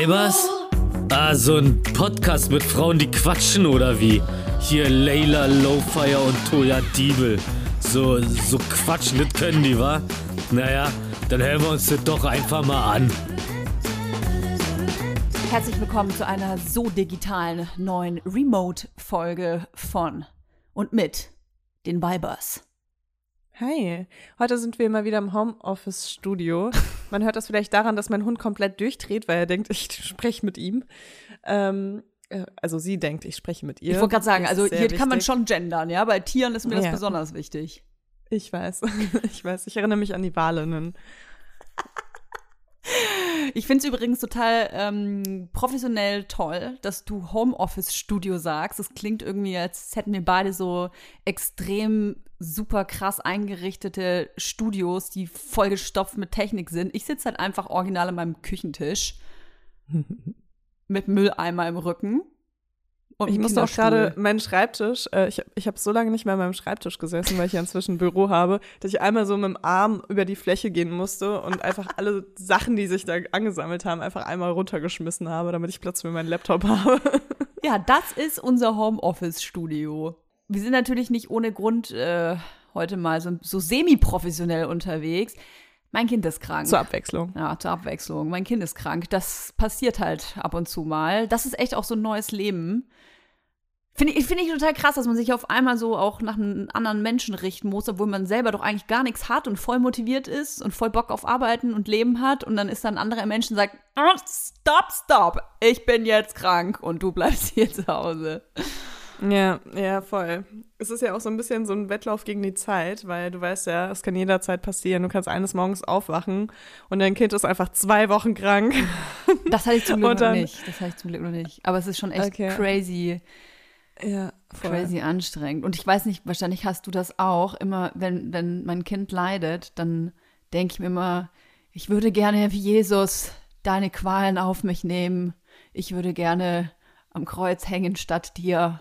Weibers? Ah, so ein Podcast mit Frauen, die quatschen oder wie? Hier Layla Lowfire und Toya Diebel. So, so quatschen, das können die, wa? Naja, dann hören wir uns das doch einfach mal an. Herzlich willkommen zu einer so digitalen neuen Remote-Folge von und mit den Vibers. Hi, heute sind wir mal wieder im Homeoffice-Studio. Man hört das vielleicht daran, dass mein Hund komplett durchdreht, weil er denkt, ich spreche mit ihm. Ähm, äh, also sie denkt, ich spreche mit ihr. Ich wollte gerade sagen, also hier wichtig. kann man schon gendern, ja? Bei Tieren ist mir das Ja. besonders wichtig. Ich weiß, ich weiß. Ich erinnere mich an die Walinnen. Ich finde es übrigens total ähm, professionell toll, dass du Homeoffice-Studio sagst. Das klingt irgendwie, als hätten wir beide so extrem super krass eingerichtete Studios, die vollgestopft mit Technik sind. Ich sitze halt einfach original an meinem Küchentisch mit Mülleimer im Rücken. Und Ich musste auch gerade meinen Schreibtisch, äh, ich, ich habe so lange nicht mehr an meinem Schreibtisch gesessen, weil ich ja inzwischen ein Büro habe, dass ich einmal so mit dem Arm über die Fläche gehen musste und einfach alle Sachen, die sich da angesammelt haben, einfach einmal runtergeschmissen habe, damit ich Platz für meinen Laptop habe. Ja, das ist unser Homeoffice-Studio. Wir sind natürlich nicht ohne Grund äh, heute mal so, so semi-professionell unterwegs. Mein Kind ist krank. Zur Abwechslung. ja, zur Abwechslung. Mein Kind ist krank. Das passiert halt ab und zu mal. Das ist echt auch so ein neues Leben. Finde ich, finde ich total krass, dass man sich auf einmal so auch nach einem anderen Menschen richten muss, obwohl man selber doch eigentlich gar nichts hat und voll motiviert ist und voll Bock auf Arbeiten und Leben hat. Und dann ist dann ein anderer Mensch und sagt, "Ah, stop, stop, ich bin jetzt krank und du bleibst hier zu Hause. Ja, ja, voll. Es ist ja auch so ein bisschen so ein Wettlauf gegen die Zeit, weil du weißt ja, es kann jederzeit passieren. Du kannst eines Morgens aufwachen und dein Kind ist einfach zwei Wochen krank. Das hatte ich zum Glück Und noch dann- nicht. Das hatte ich zum Glück noch nicht. Aber es ist schon echt Okay. crazy, Ja, voll. crazy anstrengend. Und ich weiß nicht, wahrscheinlich hast du das auch. Immer, wenn, wenn mein Kind leidet, dann denke ich mir immer, ich würde gerne wie Jesus deine Qualen auf mich nehmen. Ich würde gerne am Kreuz hängen statt dir.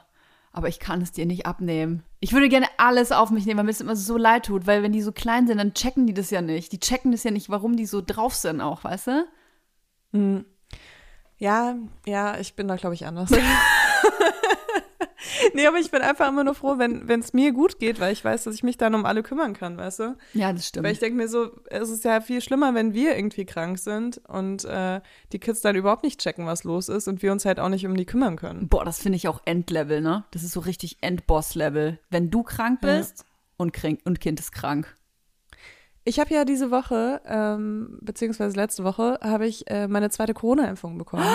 Aber ich kann es dir nicht abnehmen. Ich würde gerne alles auf mich nehmen, weil mir es immer so leid tut, weil wenn die so klein sind, dann checken die das ja nicht. Die checken das ja nicht, warum die so drauf sind auch, weißt du? Hm. Ja, ja, ich bin da, glaube ich, anders. nee, aber ich bin einfach immer nur froh, wenn es mir gut geht, weil ich weiß, dass ich mich dann um alle kümmern kann, weißt du? Ja, das stimmt. Weil ich denke mir so, es ist ja viel schlimmer, wenn wir irgendwie krank sind und äh, die Kids dann überhaupt nicht checken, was los ist und wir uns halt auch nicht um die kümmern können. Boah, das finde ich auch Endlevel, ne? Das ist so richtig Endboss-Level. Wenn du krank Ja. bist und, krank, und Kind ist krank. Ich habe ja diese Woche, ähm, beziehungsweise letzte Woche, habe ich äh, meine zweite Corona-Impfung bekommen.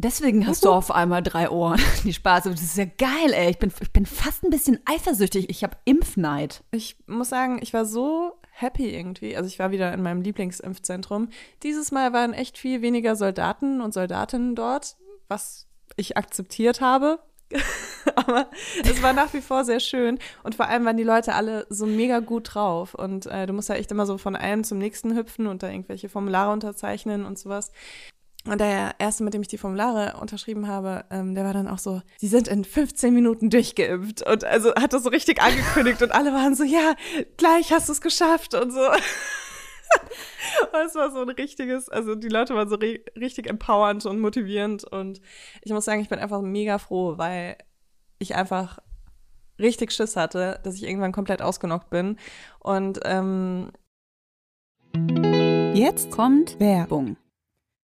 Deswegen hast du auf einmal drei Ohren. Die Spaß. Das ist ja geil, ey. Ich bin, ich bin fast ein bisschen eifersüchtig. Ich habe Impfneid. Ich muss sagen, ich war so happy irgendwie. Also ich war wieder in meinem Lieblingsimpfzentrum. Dieses Mal waren echt viel weniger Soldaten und Soldatinnen dort, was ich akzeptiert habe. Aber es war nach wie vor sehr schön. Und vor allem waren die Leute alle so mega gut drauf. Und äh, du musst ja echt immer so von einem zum nächsten hüpfen und da irgendwelche Formulare unterzeichnen und sowas. Und der erste, mit dem ich die Formulare unterschrieben habe, ähm, der war dann auch so, sie sind in 15 Minuten durchgeimpft. Und also hat das so richtig angekündigt und alle waren so, ja, gleich hast du es geschafft und so. Und es war so ein richtiges, also die Leute waren so ri richtig empowernd und motivierend. Und ich muss sagen, ich bin einfach mega froh, weil ich einfach richtig Schiss hatte, dass ich irgendwann komplett ausgenockt bin. Und ähm, Jetzt kommt Werbung.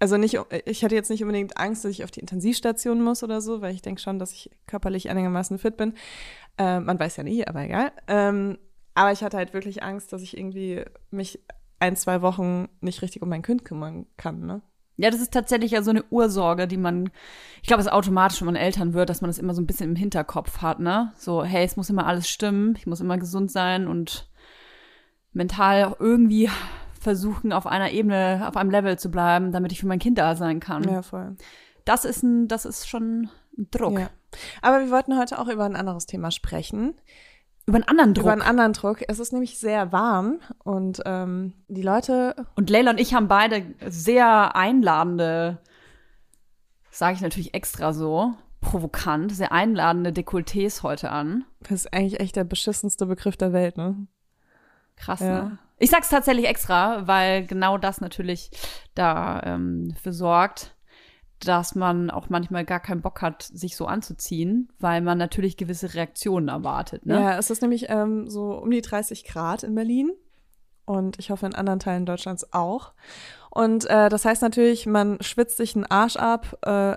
Also nicht, ich hatte jetzt nicht unbedingt Angst, dass ich auf die Intensivstation muss oder so, weil ich denke schon, dass ich körperlich einigermaßen fit bin. Äh, man weiß ja nie, aber egal. Ähm, aber ich hatte halt wirklich Angst, dass ich irgendwie mich ein, zwei Wochen nicht richtig um mein Kind kümmern kann, ne? Ja, das ist tatsächlich ja so eine Ursorge, die man, ich glaube, es ist automatisch, wenn man Eltern wird, dass man das immer so ein bisschen im Hinterkopf hat, ne? So, hey, es muss immer alles stimmen, ich muss immer gesund sein und mental irgendwie versuchen, auf einer Ebene, auf einem Level zu bleiben, damit ich für mein Kind da sein kann. Ja, voll. Das ist ein, das ist schon ein Druck. Ja. Aber wir wollten heute auch über ein anderes Thema sprechen. Über einen anderen Druck. Über einen anderen Druck. Es ist nämlich sehr warm und ähm, die Leute. Und Leila und ich haben beide sehr einladende, sage ich natürlich extra so, provokant, sehr einladende Dekolletés heute an. Das ist eigentlich echt der beschissenste Begriff der Welt, ne? Krass, Ja. ne? Ich sag's tatsächlich extra, weil genau das natürlich da ähm, für sorgt, dass man auch manchmal gar keinen Bock hat, sich so anzuziehen, weil man natürlich gewisse Reaktionen erwartet. Ne? Ja, es ist nämlich ähm, so um die 30 Grad in Berlin und ich hoffe in anderen Teilen Deutschlands auch. Und äh, das heißt natürlich, man schwitzt sich einen Arsch ab, äh,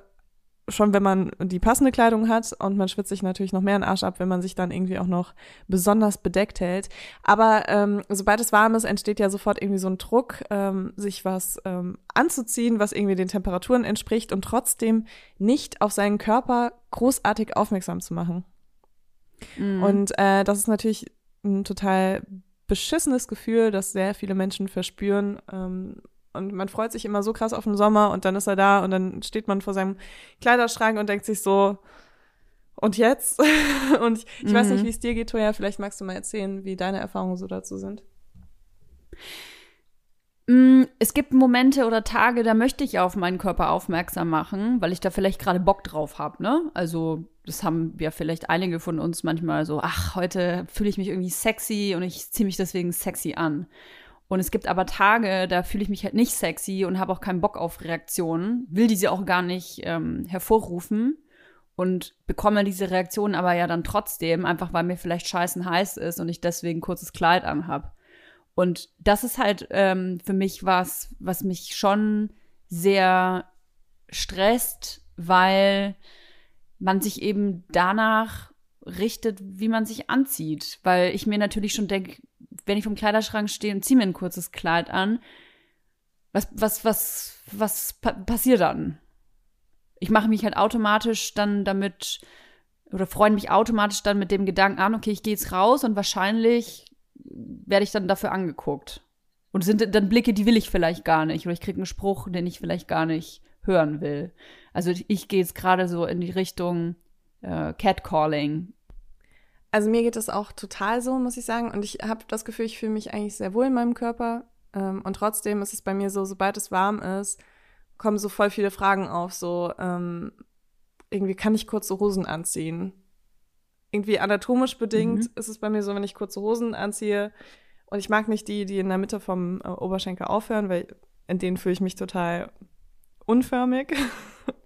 schon wenn man die passende Kleidung hat und man schwitzt sich natürlich noch mehr einen Arsch ab, wenn man sich dann irgendwie auch noch besonders bedeckt hält. Aber ähm, sobald es warm ist, entsteht ja sofort irgendwie so ein Druck, ähm, sich was ähm, anzuziehen, was irgendwie den Temperaturen entspricht und trotzdem nicht auf seinen Körper großartig aufmerksam zu machen. Mhm. Und äh, das ist natürlich ein total beschissenes Gefühl, das sehr viele Menschen verspüren. Ähm, und man freut sich immer so krass auf den Sommer und dann ist er da und dann steht man vor seinem Kleiderschrank und denkt sich so, und jetzt? und ich, ich weiß Mhm. nicht, wie es dir geht, Toja. Vielleicht magst du mal erzählen, wie deine Erfahrungen so dazu sind. Mm, Es gibt Momente oder Tage, da möchte ich auf meinen Körper aufmerksam machen, weil ich da vielleicht gerade Bock drauf habe, ne? Also, das haben ja vielleicht einige von uns manchmal so, ach, heute fühle ich mich irgendwie sexy und ich ziehe mich deswegen sexy an. Und es gibt aber Tage, da fühle ich mich halt nicht sexy und habe auch keinen Bock auf Reaktionen, will diese auch gar nicht ähm, hervorrufen und bekomme diese Reaktionen aber ja dann trotzdem, einfach weil mir vielleicht scheißen heiß ist und ich deswegen kurzes Kleid anhab. Und das ist halt ähm, für mich was, was mich schon sehr stresst, weil man sich eben danach richtet, wie man sich anzieht. Weil ich mir natürlich schon denke, wenn ich vom Kleiderschrank stehe und ziehe mir ein kurzes Kleid an, was, was, was, was pa passiert dann? Ich mache mich halt automatisch dann damit oder freue mich automatisch dann mit dem Gedanken an, okay, ich gehe jetzt raus und wahrscheinlich werde ich dann dafür angeguckt. Und sind dann Blicke, die will ich vielleicht gar nicht. Oder ich kriege einen Spruch, den ich vielleicht gar nicht hören will. Also ich gehe jetzt gerade so in die Richtung äh, Catcalling. Also mir geht es auch total so, muss ich sagen. Und ich habe das Gefühl, ich fühle mich eigentlich sehr wohl in meinem Körper. Ähm, und trotzdem ist es bei mir so, sobald es warm ist, kommen so voll viele Fragen auf. So, ähm, irgendwie kann ich kurze Hosen anziehen. irgendwie anatomisch bedingt Mhm. ist es bei mir so, wenn ich kurze Hosen anziehe und ich mag nicht die, die in der Mitte vom äh, Oberschenkel aufhören, weil in denen fühle ich mich total unförmig.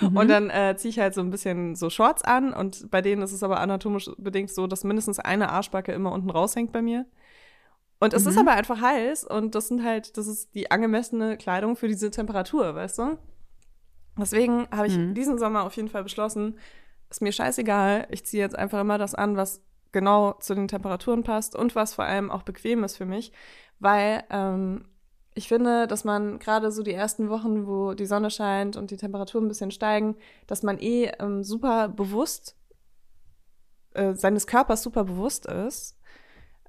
Mhm. Und dann äh, ziehe ich halt so ein bisschen so Shorts an und bei denen ist es aber anatomisch bedingt so, dass mindestens eine Arschbacke immer unten raushängt bei mir. Und es ist Mhm. aber einfach heiß und das sind halt, das ist die angemessene Kleidung für diese Temperatur, weißt du? Deswegen habe ich Mhm. diesen Sommer auf jeden Fall beschlossen, ist mir scheißegal, ich ziehe jetzt einfach immer das an, was genau zu den Temperaturen passt und was vor allem auch bequem ist für mich, weil ähm, ich finde, dass man gerade so die ersten Wochen, wo die Sonne scheint und die Temperaturen ein bisschen steigen, dass man eh ähm, super bewusst äh, seines Körpers super bewusst ist,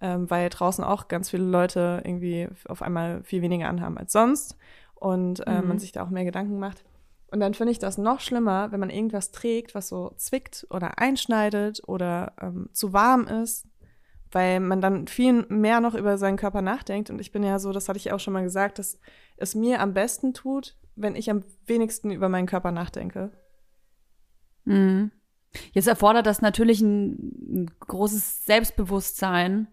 ähm, weil draußen auch ganz viele Leute irgendwie auf einmal viel weniger anhaben als sonst und äh, Mhm. man sich da auch mehr Gedanken macht. Und dann finde ich das noch schlimmer, wenn man irgendwas trägt, was so zwickt oder einschneidet oder ähm, zu warm ist, weil man dann viel mehr noch über seinen Körper nachdenkt. Und ich bin ja so, das hatte ich auch schon mal gesagt, dass es mir am besten tut, wenn ich am wenigsten über meinen Körper nachdenke. Mhm. Jetzt erfordert das natürlich ein, ein großes Selbstbewusstsein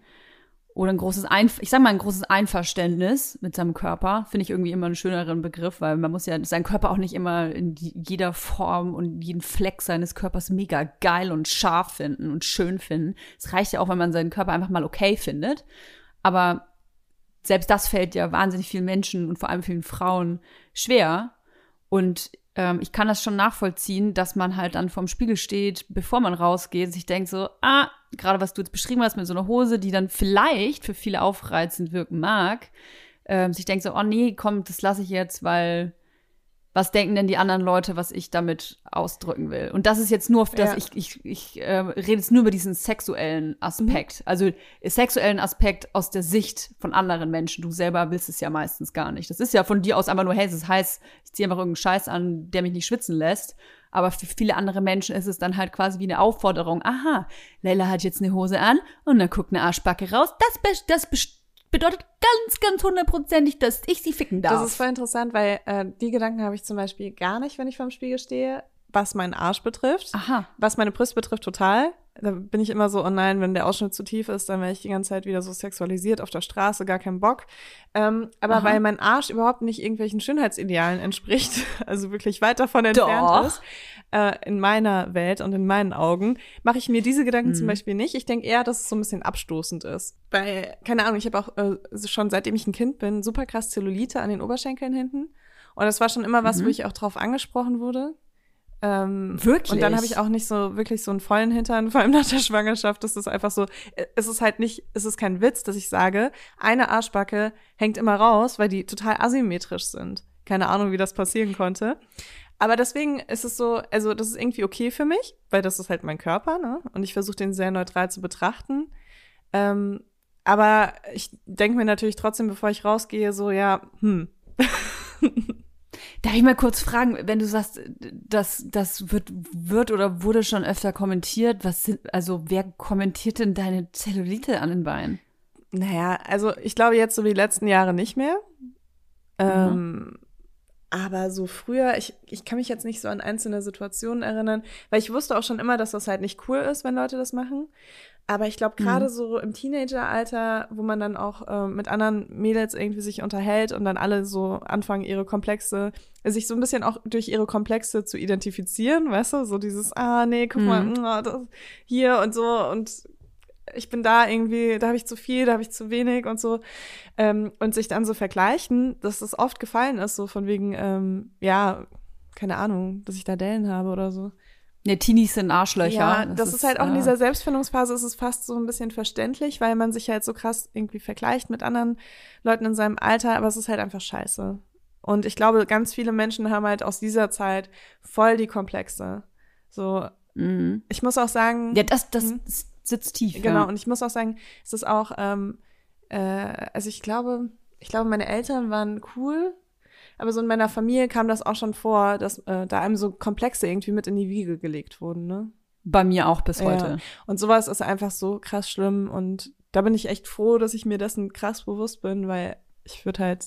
oder ein großes, Einf ich sag mal, ein großes Einverständnis mit seinem Körper. Finde ich irgendwie immer einen schöneren Begriff, weil man muss ja seinen Körper auch nicht immer in jeder Form und jeden Fleck seines Körpers mega geil und scharf finden und schön finden. Es reicht ja auch, wenn man seinen Körper einfach mal okay findet. Aber selbst das fällt ja wahnsinnig vielen Menschen und vor allem vielen Frauen schwer. Und ähm, ich kann das schon nachvollziehen, dass man halt dann vorm Spiegel steht, bevor man rausgeht, sich denkt so, ah, gerade was du jetzt beschrieben hast mit so einer Hose, die dann vielleicht für viele aufreizend wirken mag, ähm, sich denkt so, oh nee, komm, das lasse ich jetzt, weil was denken denn die anderen Leute, was ich damit ausdrücken will? Und das ist jetzt nur, dass Ja. ich, ich, ich äh, rede jetzt nur über diesen sexuellen Aspekt. Also sexuellen Aspekt aus der Sicht von anderen Menschen. Du selber willst es ja meistens gar nicht. Das ist ja von dir aus einfach nur, hey, es ist heiß, ich ziehe einfach irgendeinen Scheiß an, der mich nicht schwitzen lässt. Aber für viele andere Menschen ist es dann halt quasi wie eine Aufforderung. Aha, Leila hat jetzt eine Hose an und dann guckt eine Arschbacke raus. Das, das best- bedeutet ganz, ganz hundertprozentig, dass ich sie ficken darf. Das ist voll interessant, weil äh, die Gedanken habe ich zum Beispiel gar nicht, wenn ich vorm Spiegel stehe, was meinen Arsch betrifft. Aha. Was meine Brüste betrifft, total. Da bin ich immer so, oh nein, wenn der Ausschnitt zu tief ist, dann werde ich die ganze Zeit wieder so sexualisiert auf der Straße, gar keinen Bock. Ähm, aber Aha. weil mein Arsch überhaupt nicht irgendwelchen Schönheitsidealen entspricht, also wirklich weit davon entfernt Doch. ist, äh, in meiner Welt und in meinen Augen, mache ich mir diese Gedanken zum Mhm. Beispiel nicht. Ich denke eher, dass es so ein bisschen abstoßend ist. Weil, keine Ahnung, ich habe auch äh, schon seitdem ich ein Kind bin, super krass Zellulite an den Oberschenkeln hinten. Und das war schon immer was, Mhm. wo ich auch drauf angesprochen wurde. Ähm, Wirklich? Und dann habe ich auch nicht so wirklich so einen vollen Hintern, vor allem nach der Schwangerschaft. Das ist einfach so, äh, es ist halt nicht, es ist kein Witz, dass ich sage, eine Arschbacke hängt immer raus, weil die total asymmetrisch sind. Keine Ahnung, wie das passieren konnte. Aber deswegen ist es so, also das ist irgendwie okay für mich, weil das ist halt mein Körper, ne? Und ich versuche den sehr neutral zu betrachten. Ähm, aber ich denke mir natürlich trotzdem, bevor ich rausgehe, so, ja, hm, Darf ich mal kurz fragen, wenn du sagst, das, das wird, wird oder wurde schon öfter kommentiert, was sind, also wer kommentiert denn deine Zellulite an den Beinen? Naja, also ich glaube jetzt so wie die letzten Jahre nicht mehr. Ähm, aber so früher, ich, ich kann mich jetzt nicht so an einzelne Situationen erinnern, weil ich wusste auch schon immer, dass das halt nicht cool ist, wenn Leute das machen. Aber ich glaube, gerade so im Teenageralter, wo man dann auch äh, mit anderen Mädels irgendwie sich unterhält und dann alle so anfangen, ihre Komplexe, sich so ein bisschen auch durch ihre Komplexe zu identifizieren, weißt du? So dieses, ah, nee, guck mal, Mhm. mm, das, hier und so und ich bin da irgendwie, da habe ich zu viel, da habe ich zu wenig und so. Ähm, und sich dann so vergleichen, dass das oft gefallen ist, so von wegen, ähm, ja, keine Ahnung, dass ich da Dellen habe oder so. Ne, Teenies sind Arschlöcher. Ja, das, ist, halt auch in äh, dieser Selbstfindungsphase ist es fast so ein bisschen verständlich, weil man sich halt so krass irgendwie vergleicht mit anderen Leuten in seinem Alter, aber es ist halt einfach scheiße. Und ich glaube, ganz viele Menschen haben halt aus dieser Zeit voll die Komplexe. So, mhm. ich muss auch sagen, Ja, das, das Mhm. sitzt tief. Genau, Ja. und ich muss auch sagen, es ist auch, ähm, äh, also ich glaube, ich glaube, meine Eltern waren cool, aber so in meiner Familie kam das auch schon vor, dass äh, da einem so Komplexe irgendwie mit in die Wiege gelegt wurden, ne? Bei mir auch bis Ja. heute. Und sowas ist einfach so krass schlimm und da bin ich echt froh, dass ich mir dessen krass bewusst bin, weil ich würde halt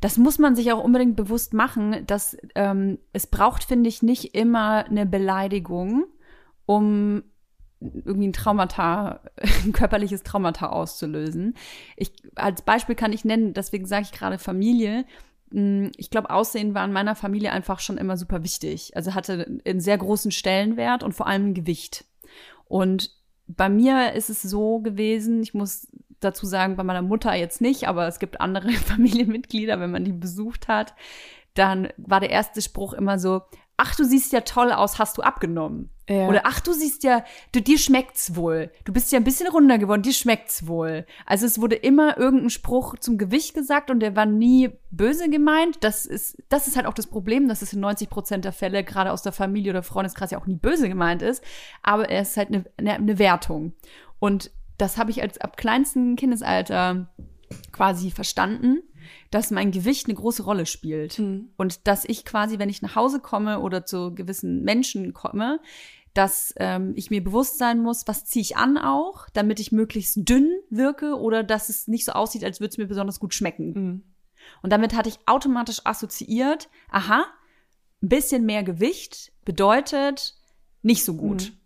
Das muss man sich auch unbedingt bewusst machen, dass ähm, es braucht, finde ich, nicht immer eine Beleidigung, um irgendwie ein Traumata, ein körperliches Traumata auszulösen. Ich, als Beispiel kann ich nennen, deswegen sage ich gerade Familie. Mm, Ich glaube, Aussehen war in meiner Familie einfach schon immer super wichtig. Also hatte einen sehr großen Stellenwert und vor allem Gewicht. Und bei mir ist es so gewesen, ich muss dazu sagen, bei meiner Mutter jetzt nicht, aber es gibt andere Familienmitglieder, wenn man die besucht hat, dann war der erste Spruch immer so, ach, du siehst ja toll aus, hast du abgenommen? Ja. Oder ach, du siehst ja, du, dir schmeckt's wohl. Du bist ja ein bisschen runder geworden, dir schmeckt's wohl. Also es wurde immer irgendein Spruch zum Gewicht gesagt und der war nie böse gemeint. Das ist, das ist halt auch das Problem, dass es in 90 Prozent der Fälle gerade aus der Familie oder Freundeskreis ja auch nie böse gemeint ist. Aber es ist halt eine, eine, eine Wertung. Und das habe ich als ab kleinsten Kindesalter quasi verstanden, dass mein Gewicht eine große Rolle spielt. Und dass ich quasi, wenn ich nach Hause komme oder zu gewissen Menschen komme, dass ähm, ich mir bewusst sein muss, was ziehe ich an auch, damit ich möglichst dünn wirke oder dass es nicht so aussieht, als würde es mir besonders gut schmecken. Mhm. Und damit hatte ich automatisch assoziiert, aha, ein bisschen mehr Gewicht bedeutet nicht so gut. Mhm.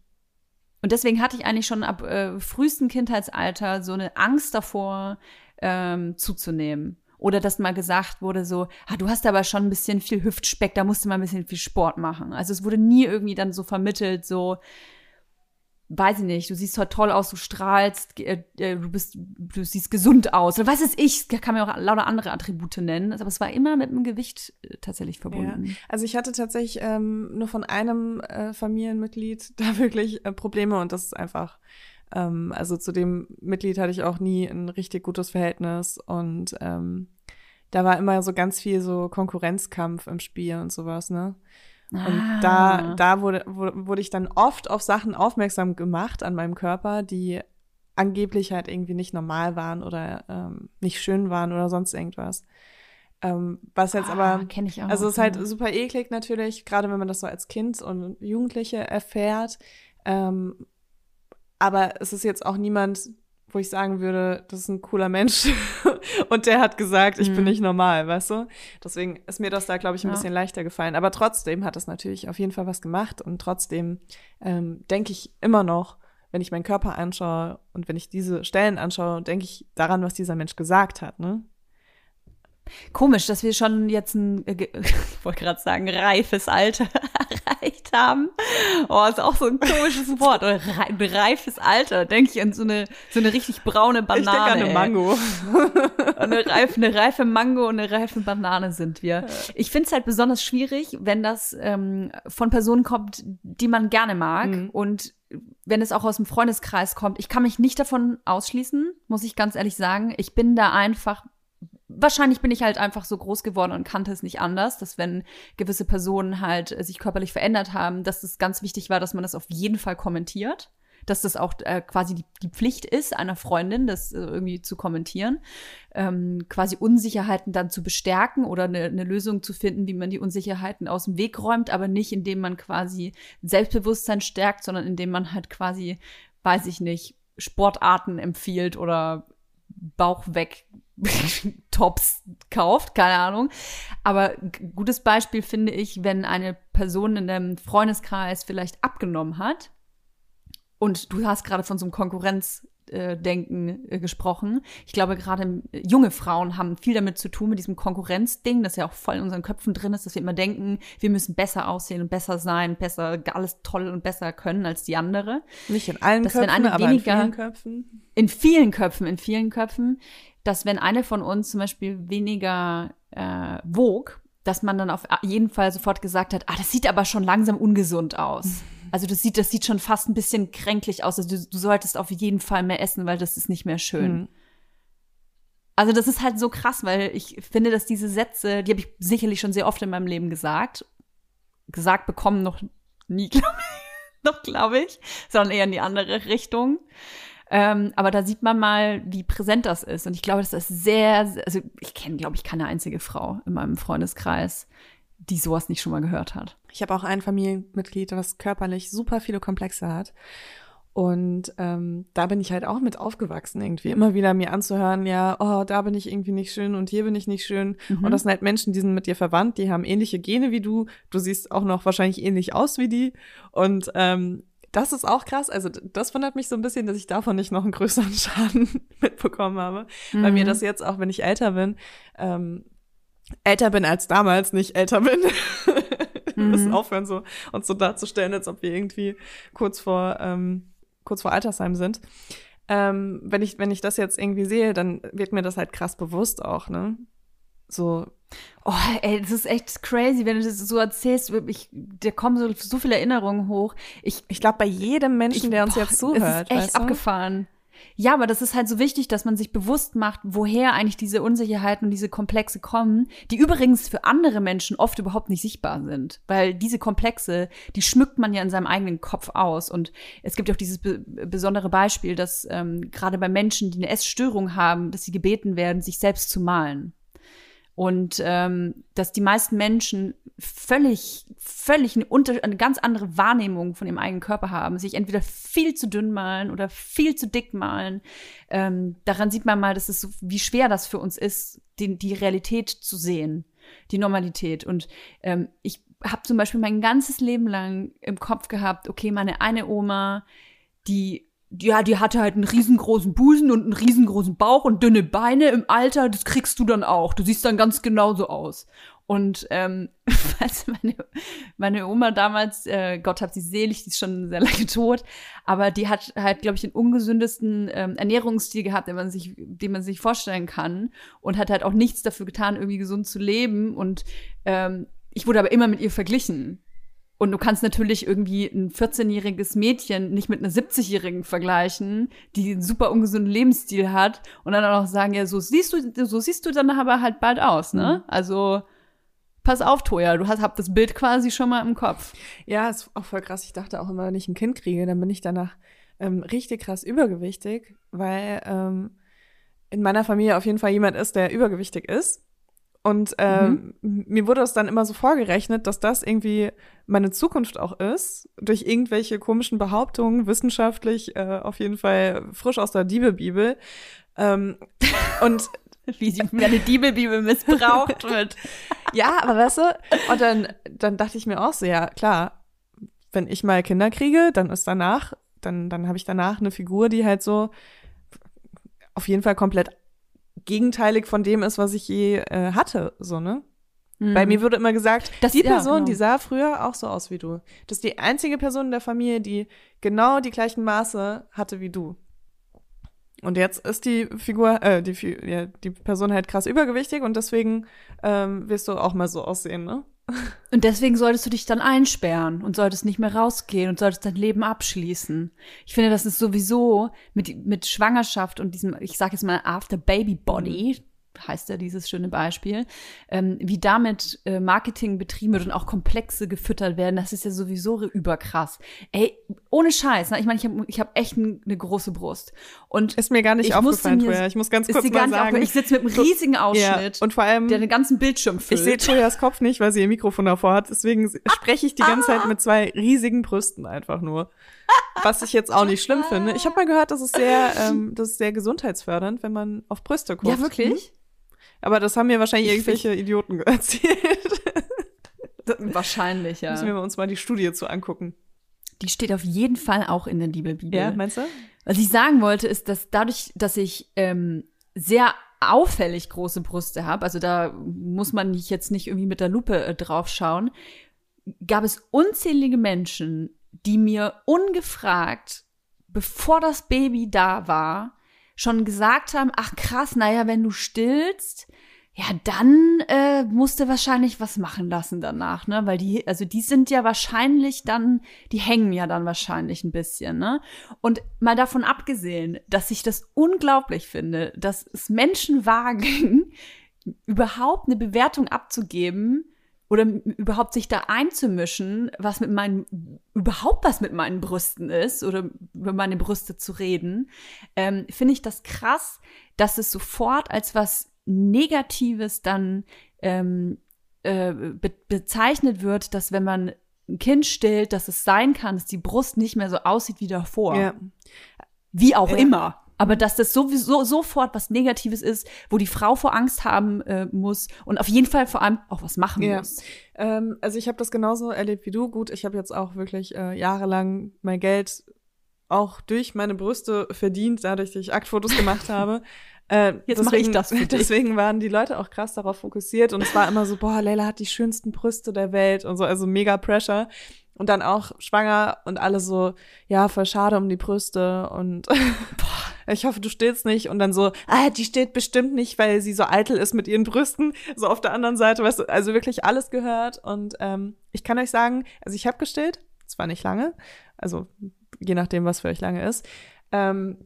Und deswegen hatte ich eigentlich schon ab äh, frühestem Kindheitsalter so eine Angst davor, ähm, zuzunehmen. Oder dass mal gesagt wurde so, ah, du hast aber schon ein bisschen viel Hüftspeck, da musst du mal ein bisschen viel Sport machen. Also es wurde nie irgendwie dann so vermittelt, so, weiß ich nicht, du siehst heute toll aus, du strahlst, äh, äh, du bist, du siehst gesund aus. Oder was ist ich? Da kann man auch lauter andere Attribute nennen. Aber es war immer mit dem Gewicht äh, tatsächlich verbunden. Also ich hatte tatsächlich ähm, nur von einem äh, Familienmitglied da wirklich äh, Probleme und das ist einfach, ähm, also zu dem Mitglied hatte ich auch nie ein richtig gutes Verhältnis und ähm, da war immer so ganz viel so Konkurrenzkampf im Spiel und sowas, ne? Und Ah. da, da wurde, wurde, ich dann oft auf Sachen aufmerksam gemacht an meinem Körper, die angeblich halt irgendwie nicht normal waren oder ähm, nicht schön waren oder sonst irgendwas. Ähm, was jetzt aber Ah, auch. also es ist halt super eklig natürlich, gerade wenn man das so als Kind und Jugendliche erfährt. Ähm, aber es ist jetzt auch niemand, wo ich sagen würde, das ist ein cooler Mensch und der hat gesagt, ich bin Mhm. nicht normal, weißt du? Deswegen ist mir das da, glaube ich, ein Ja. bisschen leichter gefallen. Aber trotzdem hat es natürlich auf jeden Fall was gemacht und trotzdem ähm, denke ich immer noch, wenn ich meinen Körper anschaue und wenn ich diese Stellen anschaue, denke ich daran, was dieser Mensch gesagt hat, ne? Komisch, dass wir schon jetzt ein, äh, ich wollte gerade sagen, reifes Alter erreicht haben. Oh, ist auch so ein komisches Wort. Oder ein reifes Alter. Denke ich an so eine, so eine richtig braune Banane. ich denke an eine. Mango. eine reife, eine reife Mango und eine reife Banane sind wir. Ich finde es halt besonders schwierig, wenn das ähm, von Personen kommt, die man gerne mag Mhm. und wenn es auch aus dem Freundeskreis kommt. Ich kann mich nicht davon ausschließen, muss ich ganz ehrlich sagen. Ich bin da einfach Wahrscheinlich bin ich halt einfach so groß geworden und kannte es nicht anders, dass wenn gewisse Personen halt äh, sich körperlich verändert haben, dass es ganz wichtig war, dass man das auf jeden Fall kommentiert. Dass das auch äh, quasi die, die Pflicht ist, einer Freundin, das äh, irgendwie zu kommentieren. Ähm, quasi Unsicherheiten dann zu bestärken oder eine, eine Lösung zu finden, wie man die Unsicherheiten aus dem Weg räumt, aber nicht indem man quasi Selbstbewusstsein stärkt, sondern indem man halt quasi, weiß ich nicht, Sportarten empfiehlt oder Bauch weg Tops kauft, keine Ahnung. Aber gutes Beispiel finde ich, wenn eine Person in deinem Freundeskreis vielleicht abgenommen hat und du hast gerade von so einem Konkurrenzdenken äh, gesprochen. Ich glaube, gerade äh, junge Frauen haben viel damit zu tun, mit diesem Konkurrenzding, das ja auch voll in unseren Köpfen drin ist, dass wir immer denken, wir müssen besser aussehen und besser sein, besser alles toll und besser können als die andere Nicht in allen Dass wenn Köpfen, eine aber in weniger- vielen Köpfen. in vielen Köpfen, in vielen Köpfen, dass wenn eine von uns zum Beispiel weniger äh, wog, dass man dann auf jeden Fall sofort gesagt hat, ah, das sieht aber schon langsam ungesund aus. Also das sieht, das sieht schon fast ein bisschen kränklich aus. Also du, du solltest auf jeden Fall mehr essen, weil das ist nicht mehr schön. Mhm. Also das ist halt so krass, weil ich finde, dass diese Sätze, die habe ich sicherlich schon sehr oft in meinem Leben gesagt, gesagt bekommen noch nie, glaube ich, noch glaube ich, sondern eher in die andere Richtung. Ähm, aber da sieht man mal, wie präsent das ist. Und ich glaube, dass das sehr, sehr also ich kenne, glaube ich, keine einzige Frau in meinem Freundeskreis, die sowas nicht schon mal gehört hat. Ich habe auch ein Familienmitglied, das körperlich super viele Komplexe hat. Und ähm, da bin ich halt auch mit aufgewachsen, irgendwie immer wieder mir anzuhören, ja, oh, da bin ich irgendwie nicht schön und hier bin ich nicht schön. Und das sind halt Menschen, die sind mit dir verwandt, die haben ähnliche Gene wie du. Du siehst auch noch wahrscheinlich ähnlich aus wie die. Und ähm, das ist auch krass. Also das wundert mich so ein bisschen, dass ich davon nicht noch einen größeren Schaden mitbekommen habe. Weil mir das jetzt, auch wenn ich älter bin, ähm, älter bin als damals, nicht älter bin. Wir müssen aufhören, so uns so darzustellen, als ob wir irgendwie kurz vor, ähm, kurz vor Altersheim sind. Ähm, wenn ich, wenn ich das jetzt irgendwie sehe, dann wird mir das halt krass bewusst auch, ne? So, Oh, ey, das ist echt crazy, wenn du das so erzählst. Ich, da kommen so, so viele Erinnerungen hoch. Ich, ich glaube, bei jedem Menschen, der uns boah, jetzt zuhört, ist echt weißt du? abgefahren. Ja, aber das ist halt so wichtig, dass man sich bewusst macht, woher eigentlich diese Unsicherheiten und diese Komplexe kommen, die übrigens für andere Menschen oft überhaupt nicht sichtbar sind. Weil diese Komplexe, die schmückt man ja in seinem eigenen Kopf aus. Und es gibt ja auch dieses be besondere Beispiel, dass ähm, gerade bei Menschen, die eine Essstörung haben, dass sie gebeten werden, sich selbst zu malen. Und ähm, dass die meisten Menschen völlig, völlig eine, unter, eine ganz andere Wahrnehmung von ihrem eigenen Körper haben, sich entweder viel zu dünn malen oder viel zu dick malen. Ähm, daran sieht man mal, dass es so, wie schwer das für uns ist, die, die Realität zu sehen, die Normalität. Und ähm, ich habe zum Beispiel mein ganzes Leben lang im Kopf gehabt, okay, meine eine Oma, die ja, die hatte halt einen riesengroßen Busen und einen riesengroßen Bauch und dünne Beine im Alter, das kriegst du dann auch. Du siehst dann ganz genauso aus. Und ähm, also meine, meine Oma damals, äh, Gott hab sie selig, die ist schon sehr lange tot, aber die hat halt, glaube ich, den ungesündesten ähm, Ernährungsstil gehabt, den man sich, den man sich vorstellen kann und hat halt auch nichts dafür getan, irgendwie gesund zu leben. Und ähm, ich wurde aber immer mit ihr verglichen. Und du kannst natürlich irgendwie ein 14-jähriges Mädchen nicht mit einer 70-jährigen vergleichen, die einen super ungesunden Lebensstil hat und dann auch noch sagen, ja, so siehst du, so siehst du dann aber halt bald aus, ne? Mhm. Also pass auf, Toja, du hast hab das Bild quasi schon mal im Kopf. Ja, ist auch voll krass. Ich dachte auch immer, wenn ich ein Kind kriege, dann bin ich danach ähm, richtig krass übergewichtig, weil ähm, in meiner Familie auf jeden Fall jemand ist, der übergewichtig ist. Und ähm, mir wurde das dann immer so vorgerechnet, dass das irgendwie meine Zukunft auch ist, durch irgendwelche komischen Behauptungen, wissenschaftlich äh, auf jeden Fall frisch aus der Diebebibel. Ähm, und Wie sie meine Diebelbibel missbraucht wird. ja, aber weißt du, und dann, dann dachte ich mir auch so, ja, klar, wenn ich mal Kinder kriege, dann ist danach, dann, dann habe ich danach eine Figur, die halt so auf jeden Fall komplett gegenteilig von dem ist, was ich je äh, hatte, so, ne? Bei mir wurde immer gesagt, Das- die ja, Person, genau. die sah früher auch so aus wie du. Das ist die einzige Person in der Familie, die genau die gleichen Maße hatte wie du. Und jetzt ist die Figur, äh, die, ja, die Person halt krass übergewichtig und deswegen ähm, wirst du auch mal so aussehen, ne? Und deswegen solltest du dich dann einsperren und solltest nicht mehr rausgehen und solltest dein Leben abschließen. Ich finde, das ist sowieso mit, mit Schwangerschaft und diesem, ich sage jetzt mal, After Baby Body, heißt ja dieses schöne Beispiel, ähm, wie damit äh, Marketing betrieben wird und auch Komplexe gefüttert werden, das ist ja sowieso überkrass. Ey, ohne Scheiß, ne? ich meine, ich habe ich hab echt eine große Brust. Und Ist mir gar nicht aufgefallen mir- vorher. Ich muss ganz kurz mal sagen. Ich sitze mit einem riesigen Ausschnitt, Ja, und vor allem, der den ganzen Bildschirm füllt. ich sehe Toyas Kopf nicht, weil sie ihr Mikrofon davor hat. Deswegen spreche ich die ganze Zeit mit zwei riesigen Brüsten einfach nur. Was ich jetzt auch nicht schlimm finde. Ich habe mal gehört, das ist sehr, ähm, das ist sehr gesundheitsfördernd, wenn man auf Brüste guckt. ja, wirklich? Aber das haben mir wahrscheinlich irgendwelche Idioten erzählt. Wahrscheinlich, ja. Müssen wir uns mal die Studie zu angucken. Die steht auf jeden Fall auch in der Bibel. Ja, meinst du? Was ich sagen wollte, ist, dass dadurch, dass ich ähm, sehr auffällig große Brüste habe, also da muss man jetzt nicht irgendwie mit der Lupe äh, drauf schauen, gab es unzählige Menschen, die mir ungefragt, bevor das Baby da war, schon gesagt haben, ach krass, naja, wenn du stillst, ja, dann äh, musst du wahrscheinlich was machen lassen danach, ne? Weil die, also die sind ja wahrscheinlich dann, die hängen ja dann wahrscheinlich ein bisschen, ne? Und mal davon abgesehen, dass ich das unglaublich finde, dass es Menschen wagen, überhaupt eine Bewertung abzugeben oder überhaupt sich da einzumischen, was mit meinen, überhaupt was mit meinen Brüsten ist oder über meine Brüste zu reden, ähm, finde ich das krass, dass es sofort als was Negatives dann ähm, äh, be bezeichnet wird, dass wenn man ein Kind stillt, dass es sein kann, dass die Brust nicht mehr so aussieht wie davor. Ja. Wie auch Ja. immer. Aber dass das sowieso sofort was Negatives ist, wo die Frau vor Angst haben äh, muss und auf jeden Fall vor allem auch was machen Ja. muss. Ähm, also ich habe das genauso erlebt wie du. Gut, ich habe jetzt auch wirklich äh, jahrelang mein Geld auch durch meine Brüste verdient, dadurch, dass ich Aktfotos gemacht habe. Äh, Jetzt mach ich das. Deswegen waren die Leute auch krass darauf fokussiert und es war immer so, boah, Leila hat die schönsten Brüste der Welt und so, also mega Pressure. Und dann auch schwanger und alle so, ja, voll schade um die Brüste und ich hoffe, du stillst nicht. Und dann so, ah, die steht bestimmt nicht, weil sie so eitel ist mit ihren Brüsten. So auf der anderen Seite, weißt du, also wirklich alles gehört. Und ähm, ich kann euch sagen, also ich habe gestillt, zwar nicht lange, also je nachdem, was für euch lange ist. Ähm,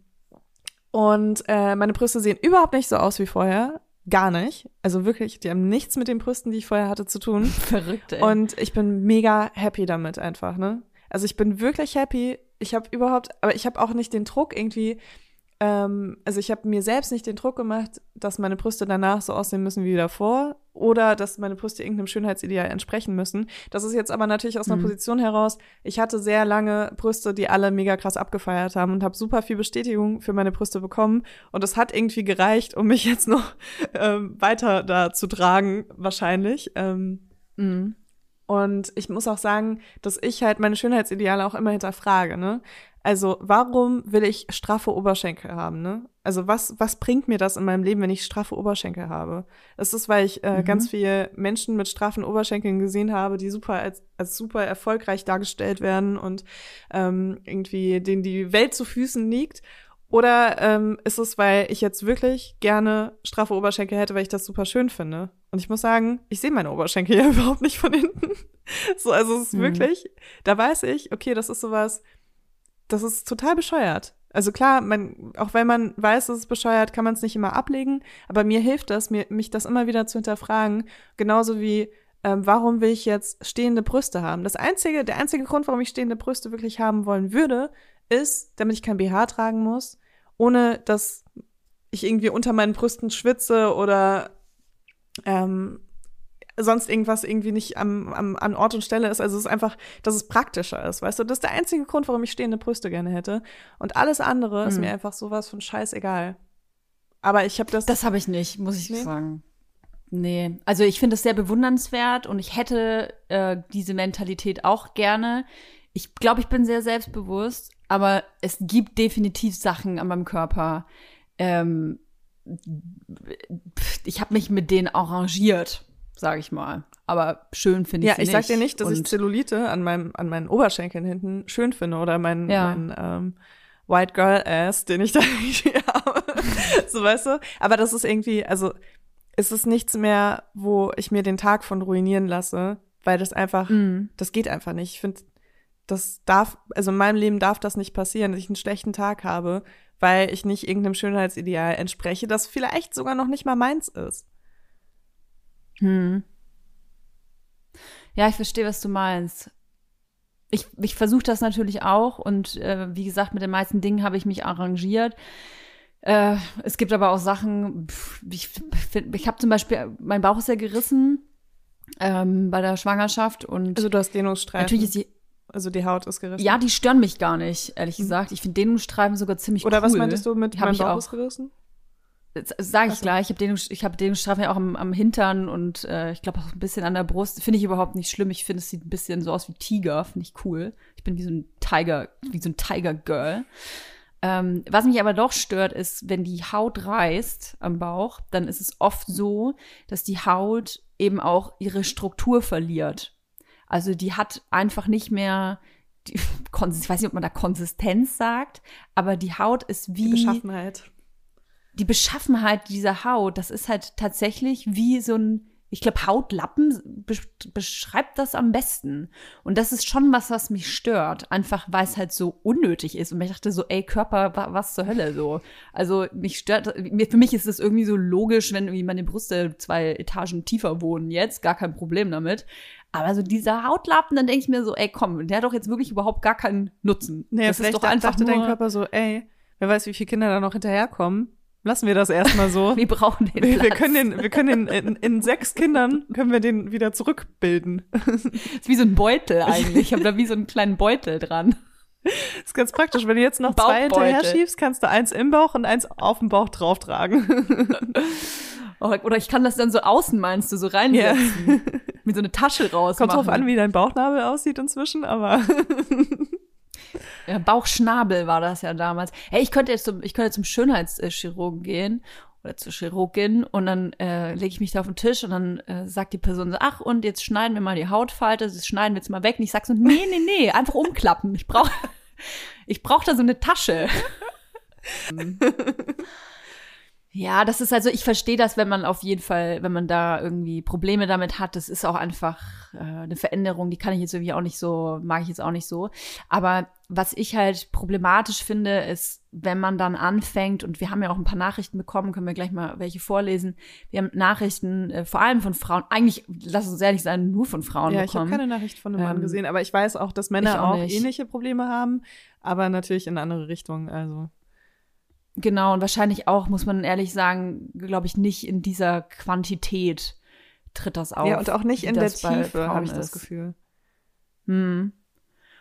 und äh, meine Brüste sehen überhaupt nicht so aus wie vorher. Gar nicht. Also wirklich, die haben nichts mit den Brüsten, die ich vorher hatte, zu tun. Verrückt, ey. Und ich bin mega happy damit einfach, ne? Also ich bin wirklich happy. Ich habe überhaupt, aber ich habe auch nicht den Druck irgendwie, ähm, also ich habe mir selbst nicht den Druck gemacht, dass meine Brüste danach so aussehen müssen wie davor oder dass meine Brüste irgendeinem Schönheitsideal entsprechen müssen. Das ist jetzt aber natürlich aus einer Mhm. Position heraus. Ich hatte sehr lange Brüste, die alle mega krass abgefeiert haben und habe super viel Bestätigung für meine Brüste bekommen. Und das hat irgendwie gereicht, um mich jetzt noch ähm, weiter da zu tragen, wahrscheinlich. Ähm, Mhm. und ich muss auch sagen, dass ich halt meine Schönheitsideale auch immer hinterfrage, ne? Also, warum will ich straffe Oberschenkel haben, ne? Also, was, was bringt mir das in meinem Leben, wenn ich straffe Oberschenkel habe? Das ist, weil ich äh, ganz viele Menschen mit straffen Oberschenkeln gesehen habe, die super als, als super erfolgreich dargestellt werden und ähm, irgendwie denen die Welt zu Füßen liegt. Oder ähm, ist es, weil ich jetzt wirklich gerne straffe Oberschenkel hätte, weil ich das super schön finde? Und ich muss sagen, ich sehe meine Oberschenkel ja überhaupt nicht von hinten. so, also es ist Mhm. wirklich, da weiß ich, okay, das ist sowas, das ist total bescheuert. Also klar, man, auch wenn man weiß, es ist bescheuert, kann man es nicht immer ablegen. Aber mir hilft das, mir, mich das immer wieder zu hinterfragen. Genauso wie, ähm, warum will ich jetzt stehende Brüste haben? Das einzige, der einzige Grund, warum ich stehende Brüste wirklich haben wollen würde, ist, damit ich kein BH tragen muss, ohne dass ich irgendwie unter meinen Brüsten schwitze oder ähm, sonst irgendwas irgendwie nicht am, am, an Ort und Stelle ist. Also es ist einfach, dass es praktischer ist, weißt du? Das ist der einzige Grund, warum ich stehende Brüste gerne hätte. Und alles andere ist Mhm. mir einfach sowas von scheißegal. Aber ich habe das, Das habe ich nicht, muss ich Nee? sagen. Nee, also ich finde es sehr bewundernswert und ich hätte äh, diese Mentalität auch gerne. Ich glaube, ich bin sehr selbstbewusst, aber es gibt definitiv Sachen an meinem Körper. Ähm, ich habe mich mit denen arrangiert, sage ich mal. Aber schön finde ich ja, sie ich sag dir nicht, dass ich Und- Zellulite an meinem, an meinen Oberschenkeln hinten schön finde oder mein, Ja. mein ähm, White Girl Ass, den ich da irgendwie habe. so weißt du? Aber das ist irgendwie, also es ist nichts mehr, wo ich mir den Tag von ruinieren lasse, weil das einfach, Mhm. das geht einfach nicht. Ich finde, das darf, also in meinem Leben darf das nicht passieren, dass ich einen schlechten Tag habe, weil ich nicht irgendeinem Schönheitsideal entspreche, das vielleicht sogar noch nicht mal meins ist. Hm. Ja, ich verstehe, was du meinst. Ich, ich versuche das natürlich auch und äh, wie gesagt, mit den meisten Dingen habe ich mich arrangiert. Äh, es gibt aber auch Sachen, ich, ich habe zum Beispiel, mein Bauch ist ja gerissen ähm, bei der Schwangerschaft und Also du hast Dehnungsstreifen. natürlich ist die, also die Haut ist gerissen. ja, die stören mich gar nicht, ehrlich gesagt. Ich finde Dehnungsstreifen sogar ziemlich Oder cool. was meintest du mit Hab meinem ich Bauch auch. ist gerissen? Sage ich so. gleich. Ich habe Dehnungs ich hab Dehnungsstreifen ja auch am, am Hintern und äh, ich glaube auch ein bisschen an der Brust. Finde ich überhaupt nicht schlimm. Ich finde, es sieht ein bisschen so aus wie Tiger. Finde ich cool. Ich bin wie so ein Tiger, wie so ein Tiger-Girl. Ähm, was mich aber doch stört, ist, wenn die Haut reißt am Bauch, dann ist es oft so, dass die Haut eben auch ihre Struktur verliert. Also die hat einfach nicht mehr, die, ich weiß nicht, ob man da Konsistenz sagt, aber die Haut ist wie Die Beschaffenheit. Die Beschaffenheit dieser Haut, das ist halt tatsächlich wie so ein, ich glaube, Hautlappen besch beschreibt das am besten. Und das ist schon was, was mich stört. Einfach, weil es halt so unnötig ist. Und ich dachte so, ey, Körper, wa was zur Hölle so. Also mich stört, für mich ist es irgendwie so logisch, wenn irgendwie meine Brüste zwei Etagen tiefer wohnen jetzt, gar kein Problem damit. Aber so dieser Hautlappen, dann denke ich mir so, ey, komm, der hat doch jetzt wirklich überhaupt gar keinen Nutzen. Nee, das ist vielleicht doch einfach dachte nur, dein Körper so, ey, wer weiß, wie viele Kinder da noch hinterherkommen. Lassen wir das erstmal so. wir brauchen den wir, wir können den, wir können den in, in sechs Kindern können wir den wieder zurückbilden. ist wie so ein Beutel eigentlich. Ich habe da wie so einen kleinen Beutel dran. ist ganz praktisch. Wenn du jetzt noch zwei hinterher schiebst, kannst du eins im Bauch und eins auf dem Bauch drauftragen. Oder ich kann das dann so außen, meinst du, so reinsetzen. Mit so eine Tasche raus. Kommt drauf an, wie dein Bauchnabel aussieht inzwischen, aber Ja, Bauchschnabel war das ja damals. Hey, ich könnte jetzt zum, ich könnte zum Schönheitschirurgen gehen oder zur Chirurgin und dann äh, lege ich mich da auf den Tisch und dann äh, sagt die Person so, ach und jetzt schneiden wir mal die Hautfalte, das schneiden wir jetzt mal weg. Und ich sag so, nee, nee, nee, einfach umklappen. Ich brauche ich brauch da so eine Tasche. Ja, das ist also, ich verstehe das, wenn man auf jeden Fall, wenn man da irgendwie Probleme damit hat, das ist auch einfach äh, eine Veränderung, die kann ich jetzt irgendwie auch nicht so, mag ich jetzt auch nicht so. Aber was ich halt problematisch finde, ist, wenn man dann anfängt, und wir haben ja auch ein paar Nachrichten bekommen, können wir gleich mal welche vorlesen. Wir haben Nachrichten, äh, vor allem von Frauen, eigentlich, lass uns ehrlich sein, nur von Frauen Ja, bekommen. ich habe keine Nachricht von einem Mann Ähm, gesehen, aber ich weiß auch, dass Männer auch auch, ähnliche Probleme haben, aber natürlich in eine andere Richtung. Also Genau, und wahrscheinlich auch, muss man ehrlich sagen, glaube ich, nicht in dieser Quantität tritt das auf. ja, und auch nicht in der Tiefe, habe ich das. Gefühl. Hm.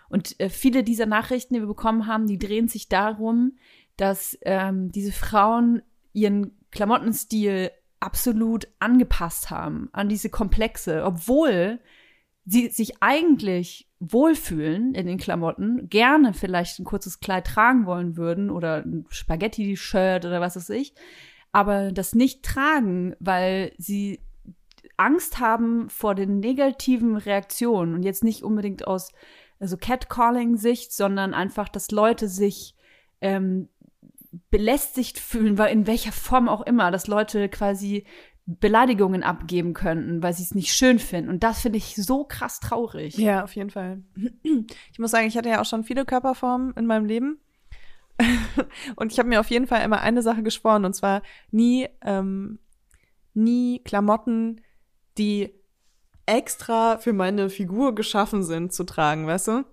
Und äh, viele dieser Nachrichten, die wir bekommen haben, die drehen sich darum, dass ähm, diese Frauen ihren Klamottenstil absolut angepasst haben an diese Komplexe, obwohl sie sich eigentlich wohlfühlen in den Klamotten, gerne vielleicht ein kurzes Kleid tragen wollen würden oder ein Spaghetti-Shirt oder was weiß ich, aber das nicht tragen, weil sie Angst haben vor den negativen Reaktionen. Und jetzt nicht unbedingt aus also Catcalling-Sicht, sondern einfach, dass Leute sich ähm, belästigt fühlen, weil in welcher Form auch immer, dass Leute quasi Beleidigungen abgeben könnten, weil sie es nicht schön finden. Und das finde ich so krass traurig. Ja, auf jeden Fall. Ich muss sagen, ich hatte ja auch schon viele Körperformen in meinem Leben. Und ich habe mir auf jeden Fall immer eine Sache geschworen, und zwar nie, ähm, nie Klamotten, die extra für meine Figur geschaffen sind, zu tragen, weißt du?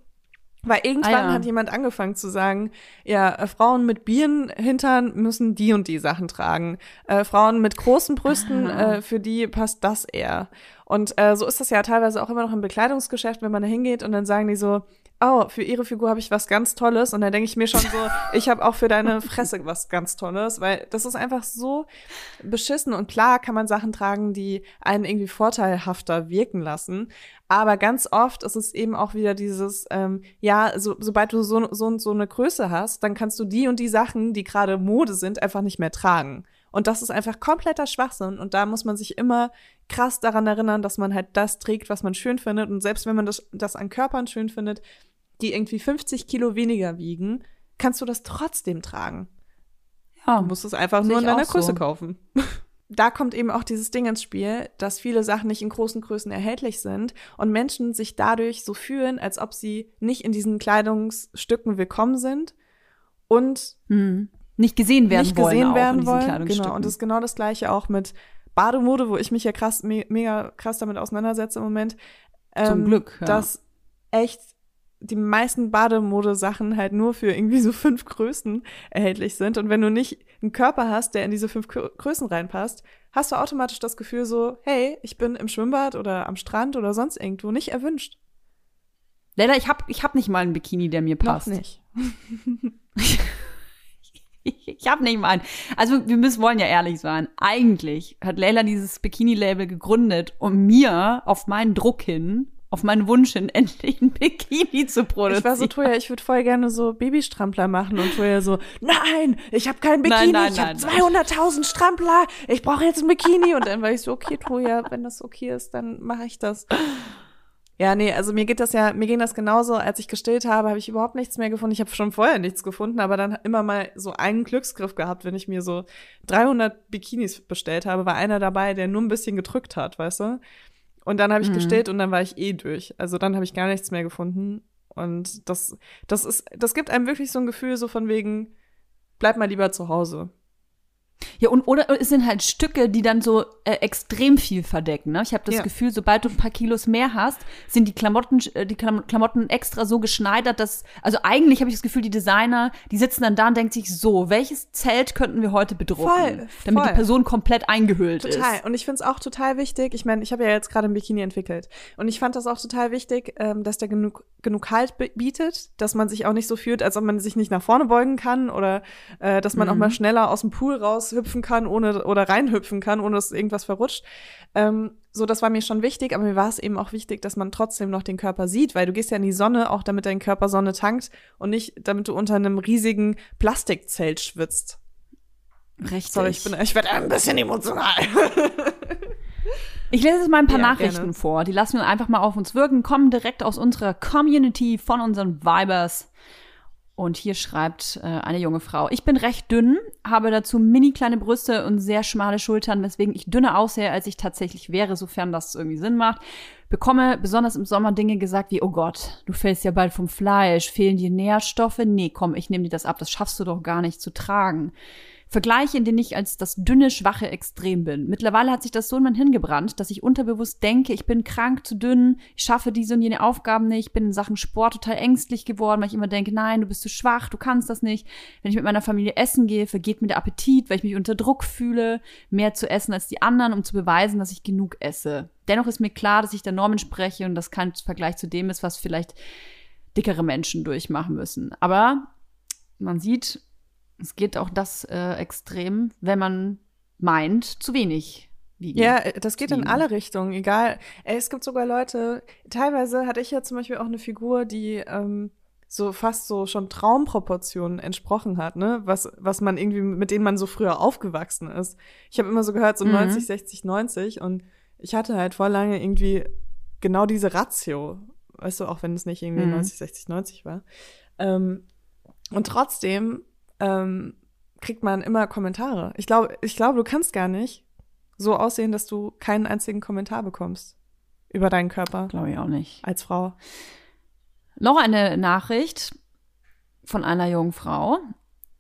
Weil irgendwann Ah, ja. hat jemand angefangen zu sagen, ja, äh, Frauen mit Birnenhintern müssen die und die Sachen tragen. Äh, Frauen mit großen Brüsten, Ah. äh, für die passt das eher. Und äh, so ist das ja teilweise auch immer noch im Bekleidungsgeschäft, wenn man da hingeht und dann sagen die so, oh, für ihre Figur habe ich was ganz Tolles. Und dann denke ich mir schon so, ich habe auch für deine Fresse was ganz Tolles, weil das ist einfach so beschissen. Und klar kann man Sachen tragen, die einen irgendwie vorteilhafter wirken lassen. Aber ganz oft ist es eben auch wieder dieses, ähm, ja, so, sobald du so, so und so eine Größe hast, dann kannst du die und die Sachen, die gerade Mode sind, einfach nicht mehr tragen. Und das ist einfach kompletter Schwachsinn. Und da muss man sich immer krass daran erinnern, dass man halt das trägt, was man schön findet. Und selbst wenn man das, das an Körpern schön findet, die irgendwie 50 Kilo weniger wiegen, kannst du das trotzdem tragen. Ja, Du musst es einfach nur in deiner auch so. Größe kaufen. Da kommt eben auch dieses Ding ins Spiel, dass viele Sachen nicht in großen Größen erhältlich sind und Menschen sich dadurch so fühlen, als ob sie nicht in diesen Kleidungsstücken willkommen sind und hm. Nicht gesehen werden nicht wollen. gesehen werden wollen. Genau, und das ist genau das gleiche auch mit Bademode, wo ich mich ja krass, me mega krass damit auseinandersetze im Moment. Zum Ähm, Glück, ja. Dass echt die meisten Bademodesachen halt nur für irgendwie so fünf Größen erhältlich sind. Und wenn du nicht einen Körper hast, der in diese fünf Grö- Größen reinpasst, hast du automatisch das Gefühl so, hey, ich bin im Schwimmbad oder am Strand oder sonst irgendwo nicht erwünscht. Leider, ich habe ich hab nicht mal einen Bikini, der mir passt. Noch nicht. Ich habe nicht mal einen. Also wir müssen wollen ja ehrlich sein. Eigentlich hat Leila dieses Bikini-Label gegründet, um mir auf meinen Druck hin, auf meinen Wunsch hin, endlich ein Bikini zu produzieren. Ich war so, Toja, ich würde voll gerne so Babystrampler machen und Toja so, nein, ich habe kein Bikini, Nein, nein, ich habe nein, 200.000 Strampler, ich brauche jetzt ein Bikini. Und dann war ich so, okay, Toja, wenn das okay ist, dann mache ich das. Ja, nee, also mir geht das ja, mir ging das genauso, als ich gestillt habe, habe ich überhaupt nichts mehr gefunden. Ich habe schon vorher nichts gefunden, aber dann immer mal so einen Glücksgriff gehabt, wenn ich mir so 300 Bikinis bestellt habe, war einer dabei, der nur ein bisschen gedrückt hat, weißt du? Und dann habe ich Mhm. gestillt und dann war ich eh durch. Also dann habe ich gar nichts mehr gefunden. Und das, das ist, das gibt einem wirklich so ein Gefühl, so von wegen, bleib mal lieber zu Hause. Ja, und oder es sind halt Stücke, die dann so äh, extrem viel verdecken. Ne? Ich habe das Ja. Gefühl, sobald du ein paar Kilos mehr hast, sind die Klamotten, äh, die Klam Klamotten extra so geschneidert, dass, also eigentlich habe ich das Gefühl, die Designer, die sitzen dann da und denken sich so, welches Zelt könnten wir heute bedrucken, Voll, damit voll. die Person komplett eingehüllt Total. ist. Und ich finde es auch total wichtig. Ich meine, ich habe ja jetzt gerade ein Bikini entwickelt. Und ich fand das auch total wichtig, ähm, dass der genug, genug Halt bi- bietet, dass man sich auch nicht so fühlt, als ob man sich nicht nach vorne beugen kann oder äh, dass man auch mal schneller aus dem Pool raushüpfen kann ohne oder reinhüpfen kann, ohne dass irgendwas verrutscht. Ähm, so, das war mir schon wichtig, aber mir war es eben auch wichtig, dass man trotzdem noch den Körper sieht, weil du gehst ja in die Sonne, auch damit dein Körper Sonne tankt und nicht, damit du unter einem riesigen Plastikzelt schwitzt. Richtig. Sorry, ich, bin, ich werde ein bisschen emotional. Ich lese jetzt mal ein paar Ja, Nachrichten gerne. vor. Die lassen wir einfach mal auf uns wirken, kommen direkt aus unserer Community von unseren Vibers. Und hier schreibt äh, eine junge Frau, ich bin recht dünn, habe dazu mini kleine Brüste und sehr schmale Schultern, weswegen ich dünner aussehe, als ich tatsächlich wäre, sofern das irgendwie Sinn macht. Bekomme besonders im Sommer Dinge gesagt wie, oh Gott, du fällst ja bald vom Fleisch, fehlen dir Nährstoffe? Nee, komm, ich nehme dir das ab, das schaffst du doch gar nicht zu tragen. Vergleiche, in denen ich als das dünne, schwache Extrem bin. Mittlerweile hat sich das so in mein hingebrannt, dass ich unterbewusst denke, ich bin krank, zu dünn, ich schaffe diese und jene Aufgaben nicht, ich bin in Sachen Sport total ängstlich geworden, weil ich immer denke, nein, du bist zu schwach, du kannst das nicht. Wenn ich mit meiner Familie essen gehe, vergeht mir der Appetit, weil ich mich unter Druck fühle, mehr zu essen als die anderen, um zu beweisen, dass ich genug esse. Dennoch ist mir klar, dass ich der Norm entspreche und das kein Vergleich zu dem ist, was vielleicht dickere Menschen durchmachen müssen. Aber man sieht, es geht auch das äh, extrem, wenn man meint, zu wenig wiegen. Ja, das geht in alle Richtungen, egal. Ey, es gibt sogar Leute, teilweise hatte ich ja zum Beispiel auch eine Figur, die ähm, so fast so schon Traumproportionen entsprochen hat, ne? Was, was man irgendwie, mit denen man so früher aufgewachsen ist. Ich habe immer so gehört, so Mhm. 90, 60, 90 und ich hatte halt vor lange irgendwie genau diese Ratio. Weißt du, auch wenn es nicht irgendwie Mhm. 90, 60, 90 war. Ähm, und trotzdem ähm, kriegt man immer Kommentare. Ich glaube, ich glaube, du kannst gar nicht so aussehen, dass du keinen einzigen Kommentar bekommst über deinen Körper Glaube ich auch nicht. als Frau. Noch eine Nachricht von einer jungen Frau.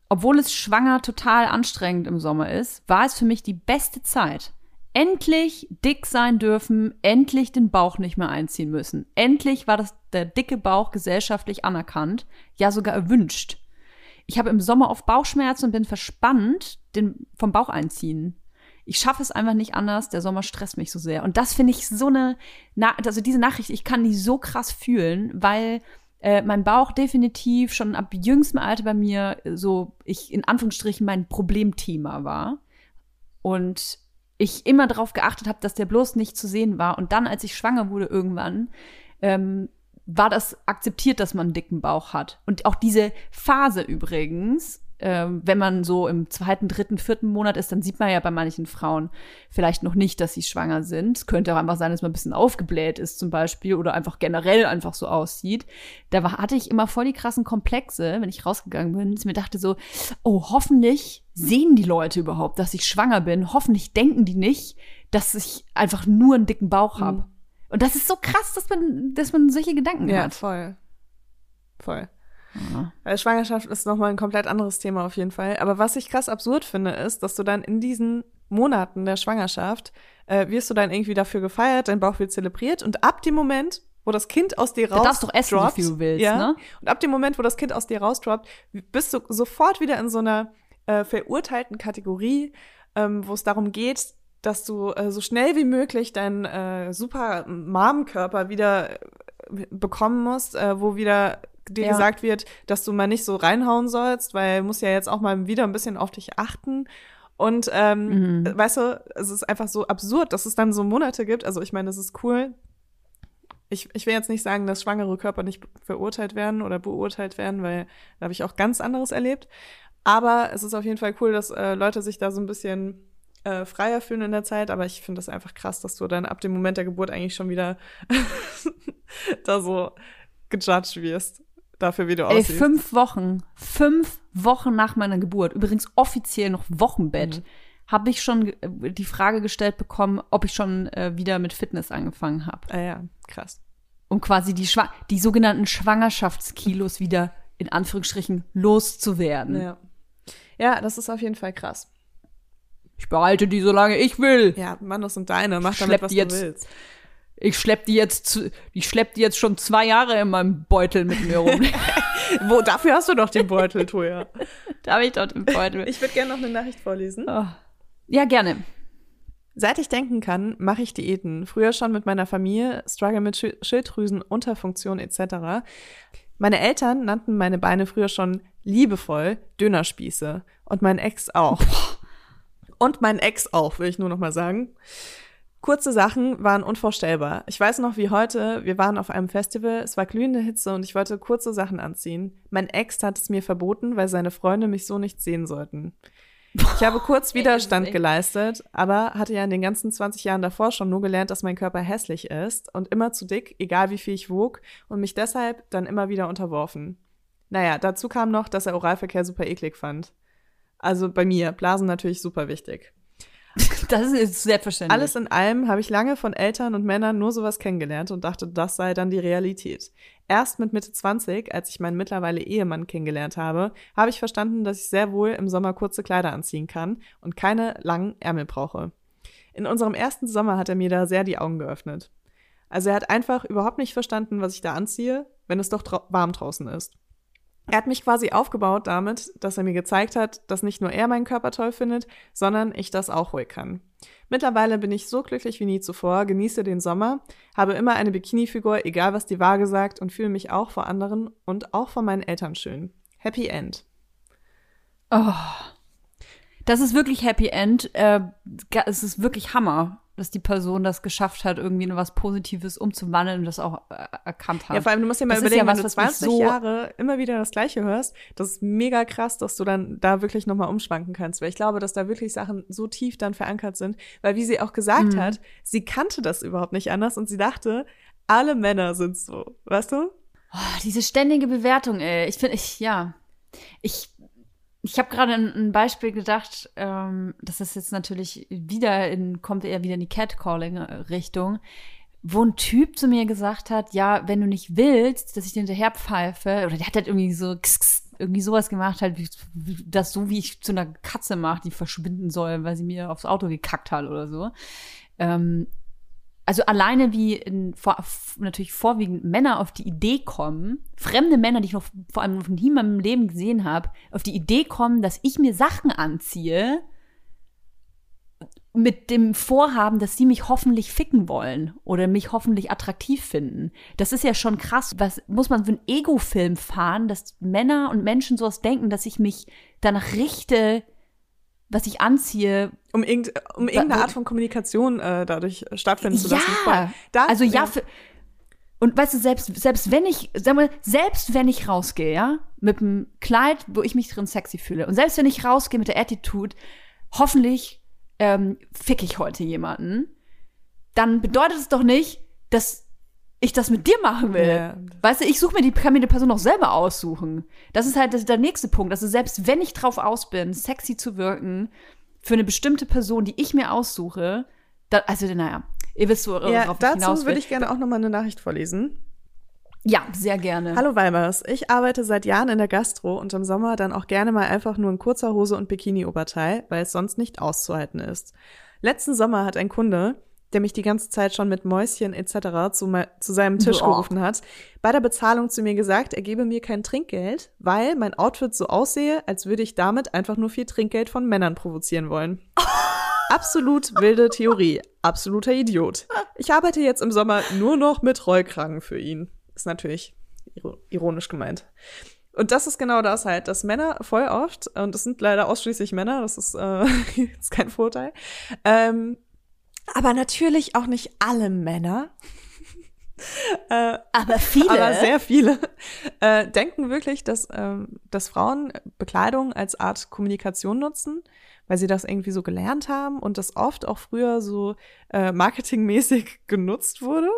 Obwohl es schwanger total anstrengend im Sommer ist, war es für mich die beste Zeit. Endlich dick sein dürfen, endlich den Bauch nicht mehr einziehen müssen. Endlich war das der dicke Bauch gesellschaftlich anerkannt, ja sogar erwünscht. Ich habe im Sommer oft Bauchschmerzen und bin verspannt den, vom Bauch einziehen. Ich schaffe es einfach nicht anders. Der Sommer stresst mich so sehr. Und das finde ich so eine, Na also diese Nachricht, ich kann die so krass fühlen, weil äh, mein Bauch definitiv schon ab jüngstem Alter bei mir so, ich in Anführungsstrichen mein Problemthema war. Und ich immer darauf geachtet habe, dass der bloß nicht zu sehen war. Und dann, als ich schwanger wurde irgendwann, ähm, war das akzeptiert, dass man einen dicken Bauch hat. Und auch diese Phase übrigens, ähm, wenn man so im zweiten, dritten, vierten Monat ist, dann sieht man ja bei manchen Frauen vielleicht noch nicht, dass sie schwanger sind. Es könnte auch einfach sein, dass man ein bisschen aufgebläht ist zum Beispiel oder einfach generell einfach so aussieht. Da war, hatte ich immer voll die krassen Komplexe, wenn ich rausgegangen bin, dass ich mir dachte so, oh, hoffentlich sehen die Leute überhaupt, dass ich schwanger bin. Hoffentlich denken die nicht, dass ich einfach nur einen dicken Bauch habe. Und das ist so krass, dass man, dass man solche Gedanken Ja, hat. voll. Voll. Ja. Weil Schwangerschaft ist nochmal ein komplett anderes Thema auf jeden Fall. Aber was ich krass absurd finde, ist, dass du dann in diesen Monaten der Schwangerschaft äh, wirst du dann irgendwie dafür gefeiert, dein Bauch wird zelebriert und ab dem Moment, wo das Kind aus dir raus darfst du doch essen, droppt, viel du willst, ja, ne? Und ab dem Moment, wo das Kind aus dir rausdroppt, bist du sofort wieder in so einer äh, verurteilten Kategorie, ähm, wo es darum geht, dass du äh, so schnell wie möglich deinen äh, super Mom-Körper wieder äh, bekommen musst, äh, wo wieder dir Ja. gesagt wird, dass du mal nicht so reinhauen sollst, weil du musst ja jetzt auch mal wieder ein bisschen auf dich achten. Und ähm, Mhm. weißt du, es ist einfach so absurd, dass es dann so Monate gibt. Also ich meine, es ist cool. Ich, ich will jetzt nicht sagen, dass schwangere Körper nicht verurteilt werden oder beurteilt werden, weil da habe ich auch ganz anderes erlebt. Aber es ist auf jeden Fall cool, dass äh, Leute sich da so ein bisschen äh, freier fühlen in der Zeit. Aber ich finde das einfach krass, dass du dann ab dem Moment der Geburt eigentlich schon wieder da so gejudged wirst. Dafür, wie du Ey, aussiehst. fünf Wochen, fünf Wochen nach meiner Geburt, übrigens offiziell noch Wochenbett, Mhm. habe ich schon die Frage gestellt bekommen, ob ich schon äh, wieder mit Fitness angefangen habe. Ah ja, krass. Um quasi die, Schwa die sogenannten Schwangerschaftskilos wieder in Anführungsstrichen loszuwerden. Ja. ja, das ist auf jeden Fall krass. Ich behalte die, solange ich will. Ja, Mann, das sind deine. Mach damit, was du jetzt- willst. Ich schlepp die jetzt, zu, ich schlepp die jetzt schon zwei Jahre in meinem Beutel mit mir rum. Wo, dafür hast du doch den Beutel, Toja. da habe ich dort im Beutel. Ich würde gerne noch eine Nachricht vorlesen. Oh. Ja, gerne. Seit ich denken kann, mache ich Diäten. Früher schon mit meiner Familie, struggle mit Schil- Schilddrüsen, Unterfunktion etc. Meine Eltern nannten meine Beine früher schon liebevoll Dönerspieße. Und mein Ex auch. Und mein Ex auch, will ich nur noch mal sagen. Kurze Sachen waren unvorstellbar. Ich weiß noch wie heute, wir waren auf einem Festival, es war glühende Hitze und ich wollte kurze Sachen anziehen. Mein Ex hat es mir verboten, weil seine Freunde mich so nicht sehen sollten. Ich habe kurz Widerstand geleistet, aber hatte ja in den ganzen 20 Jahren davor schon nur gelernt, dass mein Körper hässlich ist und immer zu dick, egal wie viel ich wog, und mich deshalb dann immer wieder unterworfen. Naja, dazu kam noch, dass er Oralverkehr super eklig fand. Also bei mir, Blasen natürlich super wichtig. Das ist selbstverständlich. Alles in allem habe ich lange von Eltern und Männern nur sowas kennengelernt und dachte, das sei dann die Realität. Erst mit Mitte 20, als ich meinen mittlerweile Ehemann kennengelernt habe, habe ich verstanden, dass ich sehr wohl im Sommer kurze Kleider anziehen kann und keine langen Ärmel brauche. In unserem ersten Sommer hat er mir da sehr die Augen geöffnet. Also er hat einfach überhaupt nicht verstanden, was ich da anziehe, wenn es doch warm draußen ist. Er hat mich quasi aufgebaut damit, dass er mir gezeigt hat, dass nicht nur er meinen Körper toll findet, sondern ich das auch ruhig kann. Mittlerweile bin ich so glücklich wie nie zuvor, genieße den Sommer, habe immer eine Bikini-Figur, egal was die Waage sagt, und fühle mich auch vor anderen und auch vor meinen Eltern schön. Happy End. Oh. Das ist wirklich Happy End. Äh, es ist wirklich Hammer, dass die Person das geschafft hat, irgendwie in was Positives umzuwandeln und das auch äh, erkannt hat. Ja, vor allem, du musst dir mal Das überlegen, ja was, wenn du was mich 20 so- Jahre immer wieder das Gleiche hörst, das ist mega krass, dass du dann da wirklich nochmal umschwanken kannst. Weil ich glaube, dass da wirklich Sachen so tief dann verankert sind. Weil wie sie auch gesagt Mhm. hat, sie kannte das überhaupt nicht anders und sie dachte, alle Männer sind so. Weißt du? Oh, diese ständige Bewertung, ey. Ich finde, ich, ja. Ich, ich habe gerade ein, Beispiel gedacht, ähm, das ist jetzt natürlich wieder in, kommt eher wieder in die Catcalling-Richtung, wo ein Typ zu mir gesagt hat, ja, wenn du nicht willst, dass ich dir hinterher pfeife, oder der hat halt irgendwie so kss, kss, irgendwie sowas gemacht, halt, das so wie ich zu einer Katze mache, die verschwinden soll, weil sie mir aufs Auto gekackt hat oder so. Ähm, also alleine wie in, vor, natürlich vorwiegend Männer auf die Idee kommen, fremde Männer, die ich noch vor allem noch nie in meinem Leben gesehen habe, auf die Idee kommen, dass ich mir Sachen anziehe mit dem Vorhaben, dass sie mich hoffentlich ficken wollen oder mich hoffentlich attraktiv finden. Das ist ja schon krass. Was muss man für einen Ego-Film fahren, dass Männer und Menschen sowas denken, dass ich mich danach richte, was ich anziehe, Um, irgend, um irgendeine Art von Kommunikation äh, dadurch stattfinden zu lassen. Ja, Voll. Da, also ja, für, und weißt du, selbst, selbst wenn ich, sag mal, selbst wenn ich rausgehe, ja, mit einem Kleid, wo ich mich drin sexy fühle, und selbst wenn ich rausgehe mit der Attitude, hoffentlich ähm, fick ich heute jemanden, dann bedeutet es doch nicht, dass ich das mit dir machen will. Ja. Weißt du, ich suche mir die, kann mir die Person noch selber aussuchen. Das ist halt der nächste Punkt. Also selbst wenn ich drauf aus bin, sexy zu wirken, für eine bestimmte Person, die ich mir aussuche, da, also naja, ihr wisst, worauf ja, ich dazu würde ich gerne auch nochmal eine Nachricht vorlesen. Ja, sehr gerne. Hallo Weibers, ich arbeite seit Jahren in der Gastro und im Sommer dann auch gerne mal einfach nur in kurzer Hose und Bikini-Oberteil, weil es sonst nicht auszuhalten ist. Letzten Sommer hat ein Kunde, der mich die ganze Zeit schon mit Mäuschen etc. zu, zu seinem Tisch Boah. gerufen hat, bei der Bezahlung zu mir gesagt, er gebe mir kein Trinkgeld, weil mein Outfit so aussehe, als würde ich damit einfach nur viel Trinkgeld von Männern provozieren wollen. Absolut wilde Theorie. Absoluter Idiot. Ich arbeite jetzt im Sommer nur noch mit Rollkragen für ihn. Ist natürlich iro- ironisch gemeint. Und das ist genau das halt, dass Männer voll oft, und es sind leider ausschließlich Männer, das ist, äh, ist kein Vorteil, ähm, aber natürlich auch nicht alle Männer, äh, aber viele. aber sehr viele äh, denken wirklich, dass, ähm, dass Frauen Bekleidung als Art Kommunikation nutzen, weil sie das irgendwie so gelernt haben und das oft auch früher so äh, marketingmäßig genutzt wurde.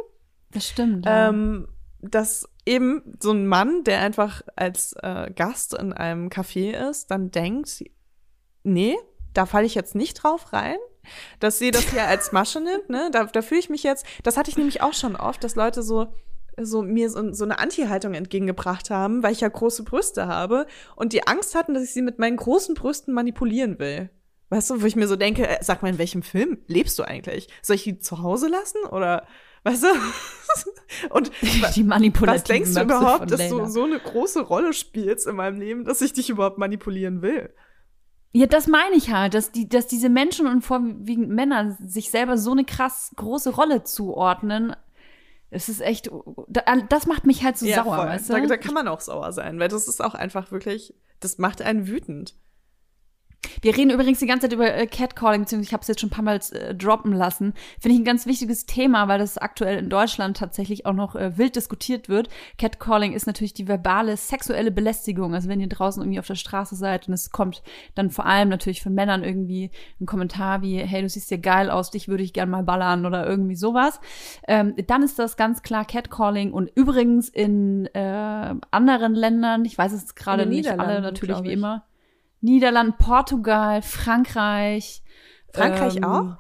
das stimmt. Ja. Ähm, dass eben so ein Mann, der einfach als äh, Gast in einem Café ist, dann denkt, nee, da falle ich jetzt nicht drauf rein. Dass sie das ja als Masche nimmt, ne? Da, da fühle ich mich jetzt, das hatte ich nämlich auch schon oft, dass Leute so, so mir so, so eine Anti-Haltung entgegengebracht haben, weil ich ja große Brüste habe und die Angst hatten, dass ich sie mit meinen großen Brüsten manipulieren will. Weißt du, wo ich mir so denke, äh, sag mal, in welchem Film lebst du eigentlich? Soll ich die zu Hause lassen oder, weißt du? und die was denkst du überhaupt, dass du so eine große Rolle spielst in meinem Leben, dass ich dich überhaupt manipulieren will? Ja, das meine ich halt, dass die, dass diese Menschen und vorwiegend Männer sich selber so eine krass große Rolle zuordnen. Es ist echt, das macht mich halt so sauer, voll. weißt du? da, da kann man auch sauer sein, weil das ist auch einfach wirklich, das macht einen wütend. Wir reden übrigens die ganze Zeit über äh, Catcalling, beziehungsweise ich habe es jetzt schon ein paar Mal äh, droppen lassen. Finde ich ein ganz wichtiges Thema, weil das aktuell in Deutschland tatsächlich auch noch äh, wild diskutiert wird. Catcalling ist natürlich die verbale sexuelle Belästigung. Also wenn ihr draußen irgendwie auf der Straße seid und es kommt dann vor allem natürlich von Männern irgendwie ein Kommentar wie, hey, du siehst ja geil aus, dich würde ich gern mal ballern oder irgendwie sowas. Ähm, dann ist das ganz klar Catcalling und übrigens in äh, anderen Ländern, ich weiß es gerade nicht alle natürlich wie immer. Niederlanden, Portugal, Frankreich. Frankreich ähm, auch?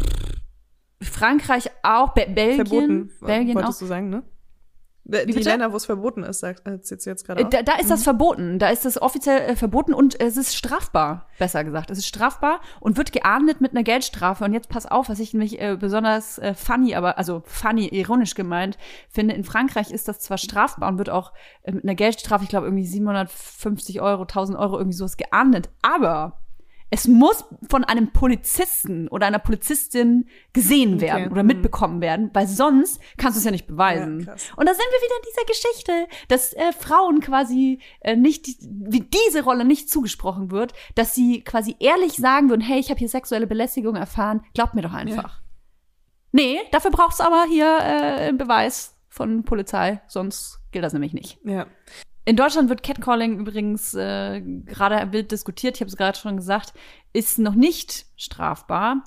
Frankreich auch, Be Belgien. Verboten, Belgien wolltest auch. du sagen, ne? Die bitte? Länder, wo es verboten ist, sagt äh, jetzt jetzt gerade Äh. Da, da ist das verboten. Da ist das offiziell äh, verboten und es ist strafbar, besser gesagt. Es ist strafbar und wird geahndet mit einer Geldstrafe. Und jetzt pass auf, was ich nämlich äh, besonders äh, funny, aber also funny, ironisch gemeint finde. In Frankreich ist das zwar strafbar und wird auch äh, mit einer Geldstrafe, ich glaube irgendwie 750 Euro, 1000 Euro irgendwie sowas geahndet. Aber es muss von einem Polizisten oder einer Polizistin gesehen werden Okay. oder Mhm. mitbekommen werden, weil sonst kannst du es ja nicht beweisen. Ja. Und da sind wir wieder in dieser Geschichte, dass äh, Frauen quasi äh, nicht, wie diese Rolle nicht zugesprochen wird, dass sie quasi ehrlich sagen würden, hey, ich habe hier sexuelle Belästigung erfahren, glaubt mir doch einfach. Nee, dafür brauchst du aber hier äh, einen Beweis von Polizei, sonst gilt das nämlich nicht. Ja. In Deutschland wird Catcalling übrigens äh, gerade wild diskutiert, ich habe es gerade schon gesagt, ist noch nicht strafbar.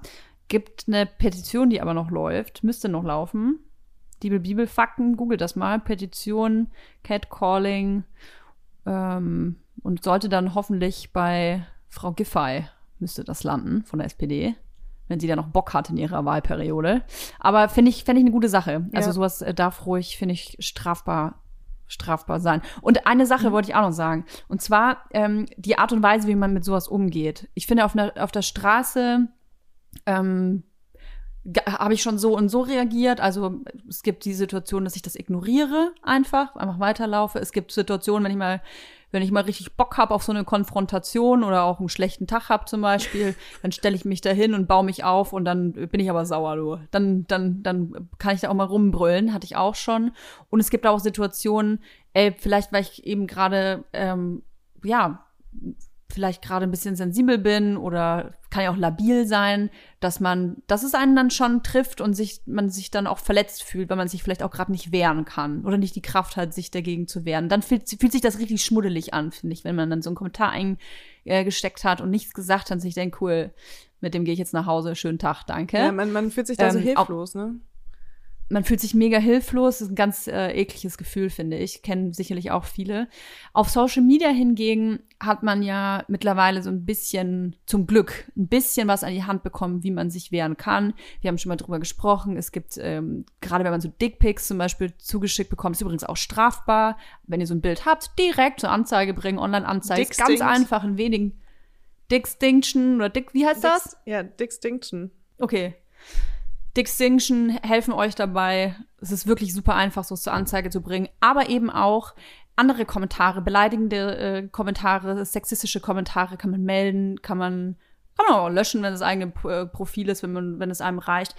Gibt eine Petition, die aber noch läuft, müsste noch laufen. Bibel, Bibelfakten, googelt das mal. Petition, Catcalling ähm, und sollte dann hoffentlich bei Frau Giffey müsste das landen von der SPD, wenn sie da noch Bock hat in ihrer Wahlperiode. Aber finde ich, fände ich eine gute Sache. Also Ja. sowas äh, darf ruhig, finde ich, strafbar strafbar sein. Und eine Sache wollte ich auch noch sagen. Und zwar ähm, die Art und Weise, wie man mit sowas umgeht. Ich finde, auf, einer, auf der Straße ähm, habe ich schon so und so reagiert. Also es gibt die Situation, dass ich das ignoriere einfach, einfach weiterlaufe. Es gibt Situationen, wenn ich mal, wenn ich mal richtig Bock habe auf so eine Konfrontation oder auch einen schlechten Tag habe zum Beispiel, dann stelle ich mich da hin und baue mich auf und dann bin ich aber sauer, du. Dann, dann, dann kann ich da auch mal rumbrüllen, hatte ich auch schon. Und es gibt auch Situationen, ey, vielleicht weil ich eben gerade, ähm, ja, vielleicht gerade ein bisschen sensibel bin oder kann ja auch labil sein, dass man, dass es einen dann schon trifft und sich, man sich dann auch verletzt fühlt, weil man sich vielleicht auch gerade nicht wehren kann oder nicht die Kraft hat, sich dagegen zu wehren. Dann fühlt, fühlt sich das richtig schmuddelig an, finde ich, wenn man dann so einen Kommentar eingesteckt hat und nichts gesagt hat und sich denkt, cool, mit dem gehe ich jetzt nach Hause, schönen Tag, danke Ja, man, man fühlt sich da so Ähm, auch- hilflos, ne? Man fühlt sich mega hilflos. Das ist ein ganz äh, ekliges Gefühl, finde ich. Kennen sicherlich auch viele. Auf Social Media hingegen hat man ja mittlerweile so ein bisschen, zum Glück, ein bisschen was an die Hand bekommen, wie man sich wehren kann. Wir haben schon mal drüber gesprochen. Es gibt, ähm, gerade wenn man so Dickpics zum Beispiel zugeschickt bekommt, ist übrigens auch strafbar. Wenn ihr so ein Bild habt, direkt zur Anzeige bringen, Online-Anzeige. Ist ganz einfach, in wenigen. Dickstinction oder Dick, wie heißt das? Dix, ja, Dickstinction. Okay. Distinction helfen euch dabei. Es ist wirklich super einfach, so zur Anzeige zu bringen. Aber eben auch andere Kommentare, beleidigende äh, Kommentare, sexistische Kommentare kann man melden, kann man, kann man auch löschen, wenn das eigene äh, Profil ist, wenn, man, wenn es einem reicht.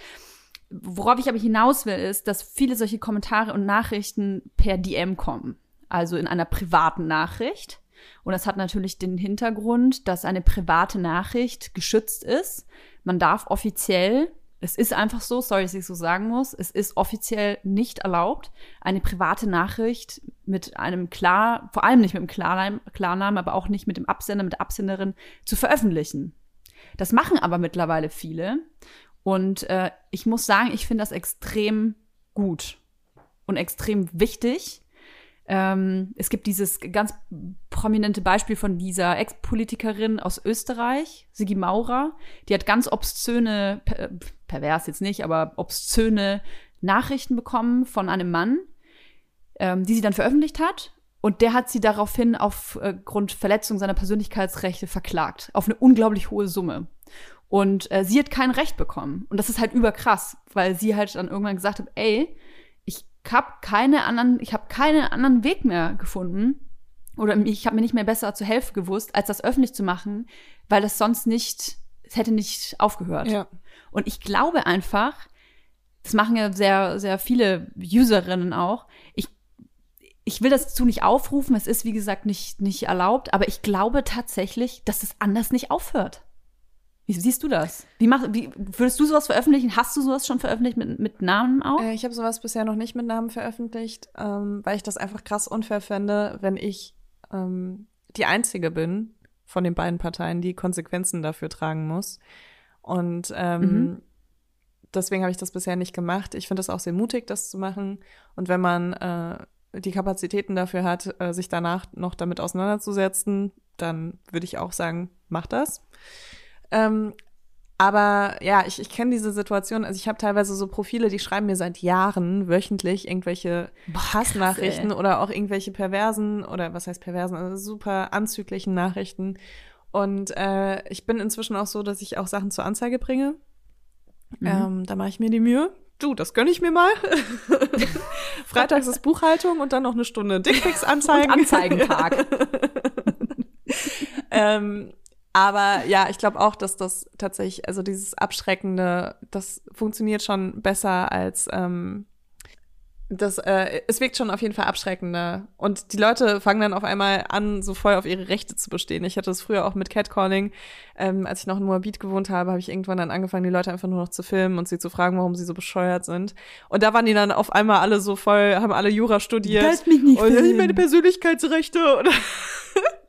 Worauf ich aber hinaus will, ist, dass viele solche Kommentare und Nachrichten per DM kommen. Also in einer privaten Nachricht. Und das hat natürlich den Hintergrund, dass eine private Nachricht geschützt ist. Man darf offiziell, es ist einfach so, sorry, dass ich es so sagen muss, es ist offiziell nicht erlaubt, eine private Nachricht mit einem klar, vor allem nicht mit dem Klarnamen, Klarnamen, aber auch nicht mit dem Absender, mit der Absenderin zu veröffentlichen. Das machen aber mittlerweile viele. Und äh, ich muss sagen, ich finde das extrem gut und extrem wichtig. Ähm, es gibt dieses ganz prominente Beispiel von dieser Ex-Politikerin aus Österreich, Sigi Maurer. Die hat ganz obszöne, per, pervers jetzt nicht, aber obszöne Nachrichten bekommen von einem Mann, ähm, die sie dann veröffentlicht hat. Und der hat sie daraufhin aufgrund Verletzung seiner Persönlichkeitsrechte verklagt. Auf eine unglaublich hohe Summe. Und äh, sie hat kein Recht bekommen. Und das ist halt überkrass, weil sie halt dann irgendwann gesagt hat, ey, habe keine anderen, ich habe keinen anderen Weg mehr gefunden oder ich habe mir nicht mehr besser zu helfen gewusst, als das öffentlich zu machen, weil das sonst nicht, es hätte nicht aufgehört. Ja. Und ich glaube einfach, das machen ja sehr, sehr viele Userinnen auch. Ich, ich will das dazu nicht aufrufen, es ist wie gesagt nicht, nicht erlaubt, aber ich glaube tatsächlich, dass es anders nicht aufhört. Wie siehst du das? Wie, mach, wie würdest du sowas veröffentlichen? Hast du sowas schon veröffentlicht mit, mit Namen auch? Äh, ich habe sowas bisher noch nicht mit Namen veröffentlicht, ähm, weil ich das einfach krass unfair fände, wenn ich ähm, die Einzige bin von den beiden Parteien, die Konsequenzen dafür tragen muss. Und ähm, Mhm. deswegen habe ich das bisher nicht gemacht. Ich finde es auch sehr mutig, das zu machen. Und wenn man äh, die Kapazitäten dafür hat, äh, sich danach noch damit auseinanderzusetzen, dann würde ich auch sagen, mach das. Ähm, aber ja, ich, ich kenne diese Situation. Also ich habe teilweise so Profile, die schreiben mir seit Jahren wöchentlich irgendwelche Hassnachrichten krass, oder auch irgendwelche perversen oder was heißt perversen, also super anzüglichen Nachrichten. Und äh, ich bin inzwischen auch so, dass ich auch Sachen zur Anzeige bringe. Mhm. Ähm, da mache ich mir die Mühe. Du, das gönne ich mir mal. Freitags ist Buchhaltung und dann noch eine Stunde Dickpics anzeigen. Und Anzeigentag. ähm, aber ja, ich glaube auch, dass das tatsächlich, also dieses Abschreckende, das funktioniert schon besser als ähm, das, äh, es wirkt schon auf jeden Fall abschreckender. Und die Leute fangen dann auf einmal an, so voll auf ihre Rechte zu bestehen. Ich hatte das früher auch mit Catcalling. Ähm, als ich noch in Moabit gewohnt habe, habe ich irgendwann dann angefangen, die Leute einfach nur noch zu filmen und sie zu fragen, warum sie so bescheuert sind. Und da waren die dann auf einmal alle so voll, haben alle Jura studiert. Kannst mich nicht und filmen. meine Persönlichkeitsrechte. Oder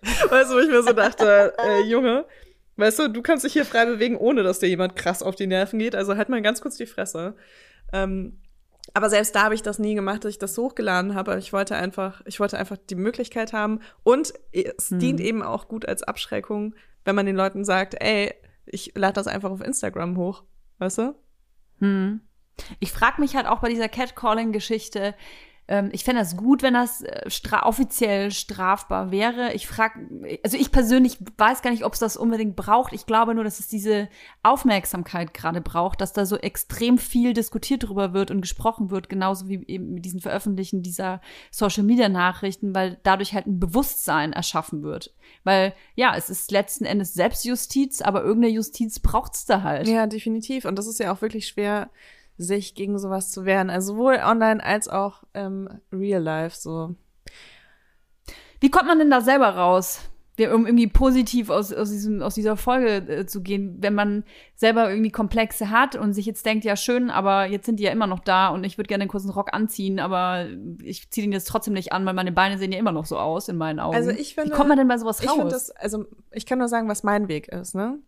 weißt du, wo ich mir so dachte, äh, Junge, weißt du, du kannst dich hier frei bewegen, ohne dass dir jemand krass auf die Nerven geht. Also halt mal ganz kurz die Fresse. Ähm, aber selbst da habe ich das nie gemacht, dass ich das hochgeladen habe. Aber ich wollte einfach, ich wollte einfach die Möglichkeit haben. Und es Hm. dient eben auch gut als Abschreckung, wenn man den Leuten sagt, ey, ich lade das einfach auf Instagram hoch. Weißt du? Hm. Ich frage mich halt auch bei dieser Catcalling-Geschichte, ähm, ich fände das gut, wenn das äh, stra offiziell strafbar wäre. Ich frage, also ich persönlich weiß gar nicht, ob es das unbedingt braucht. Ich glaube nur, dass es diese Aufmerksamkeit gerade braucht, dass da so extrem viel diskutiert drüber wird und gesprochen wird, genauso wie eben mit diesen Veröffentlichen dieser Social-Media-Nachrichten, weil dadurch halt ein Bewusstsein erschaffen wird. Weil ja, es ist letzten Endes Selbstjustiz, aber irgendeine Justiz braucht's da halt. Ja, definitiv. Und das ist ja auch wirklich schwer, sich gegen sowas zu wehren. Also sowohl online als auch ähm, real life. So. Wie kommt man denn da selber raus? Um irgendwie positiv aus, aus, diesem, aus dieser Folge äh, zu gehen, wenn man selber irgendwie Komplexe hat und sich jetzt denkt, ja schön, aber jetzt sind die ja immer noch da und ich würde gerne einen kurzen Rock anziehen, aber ich ziehe den jetzt trotzdem nicht an, weil meine Beine sehen ja immer noch so aus in meinen Augen. Also ich finde, Wie kommt man denn bei sowas ich raus? finde das, also ich kann nur sagen, was mein Weg ist, ne?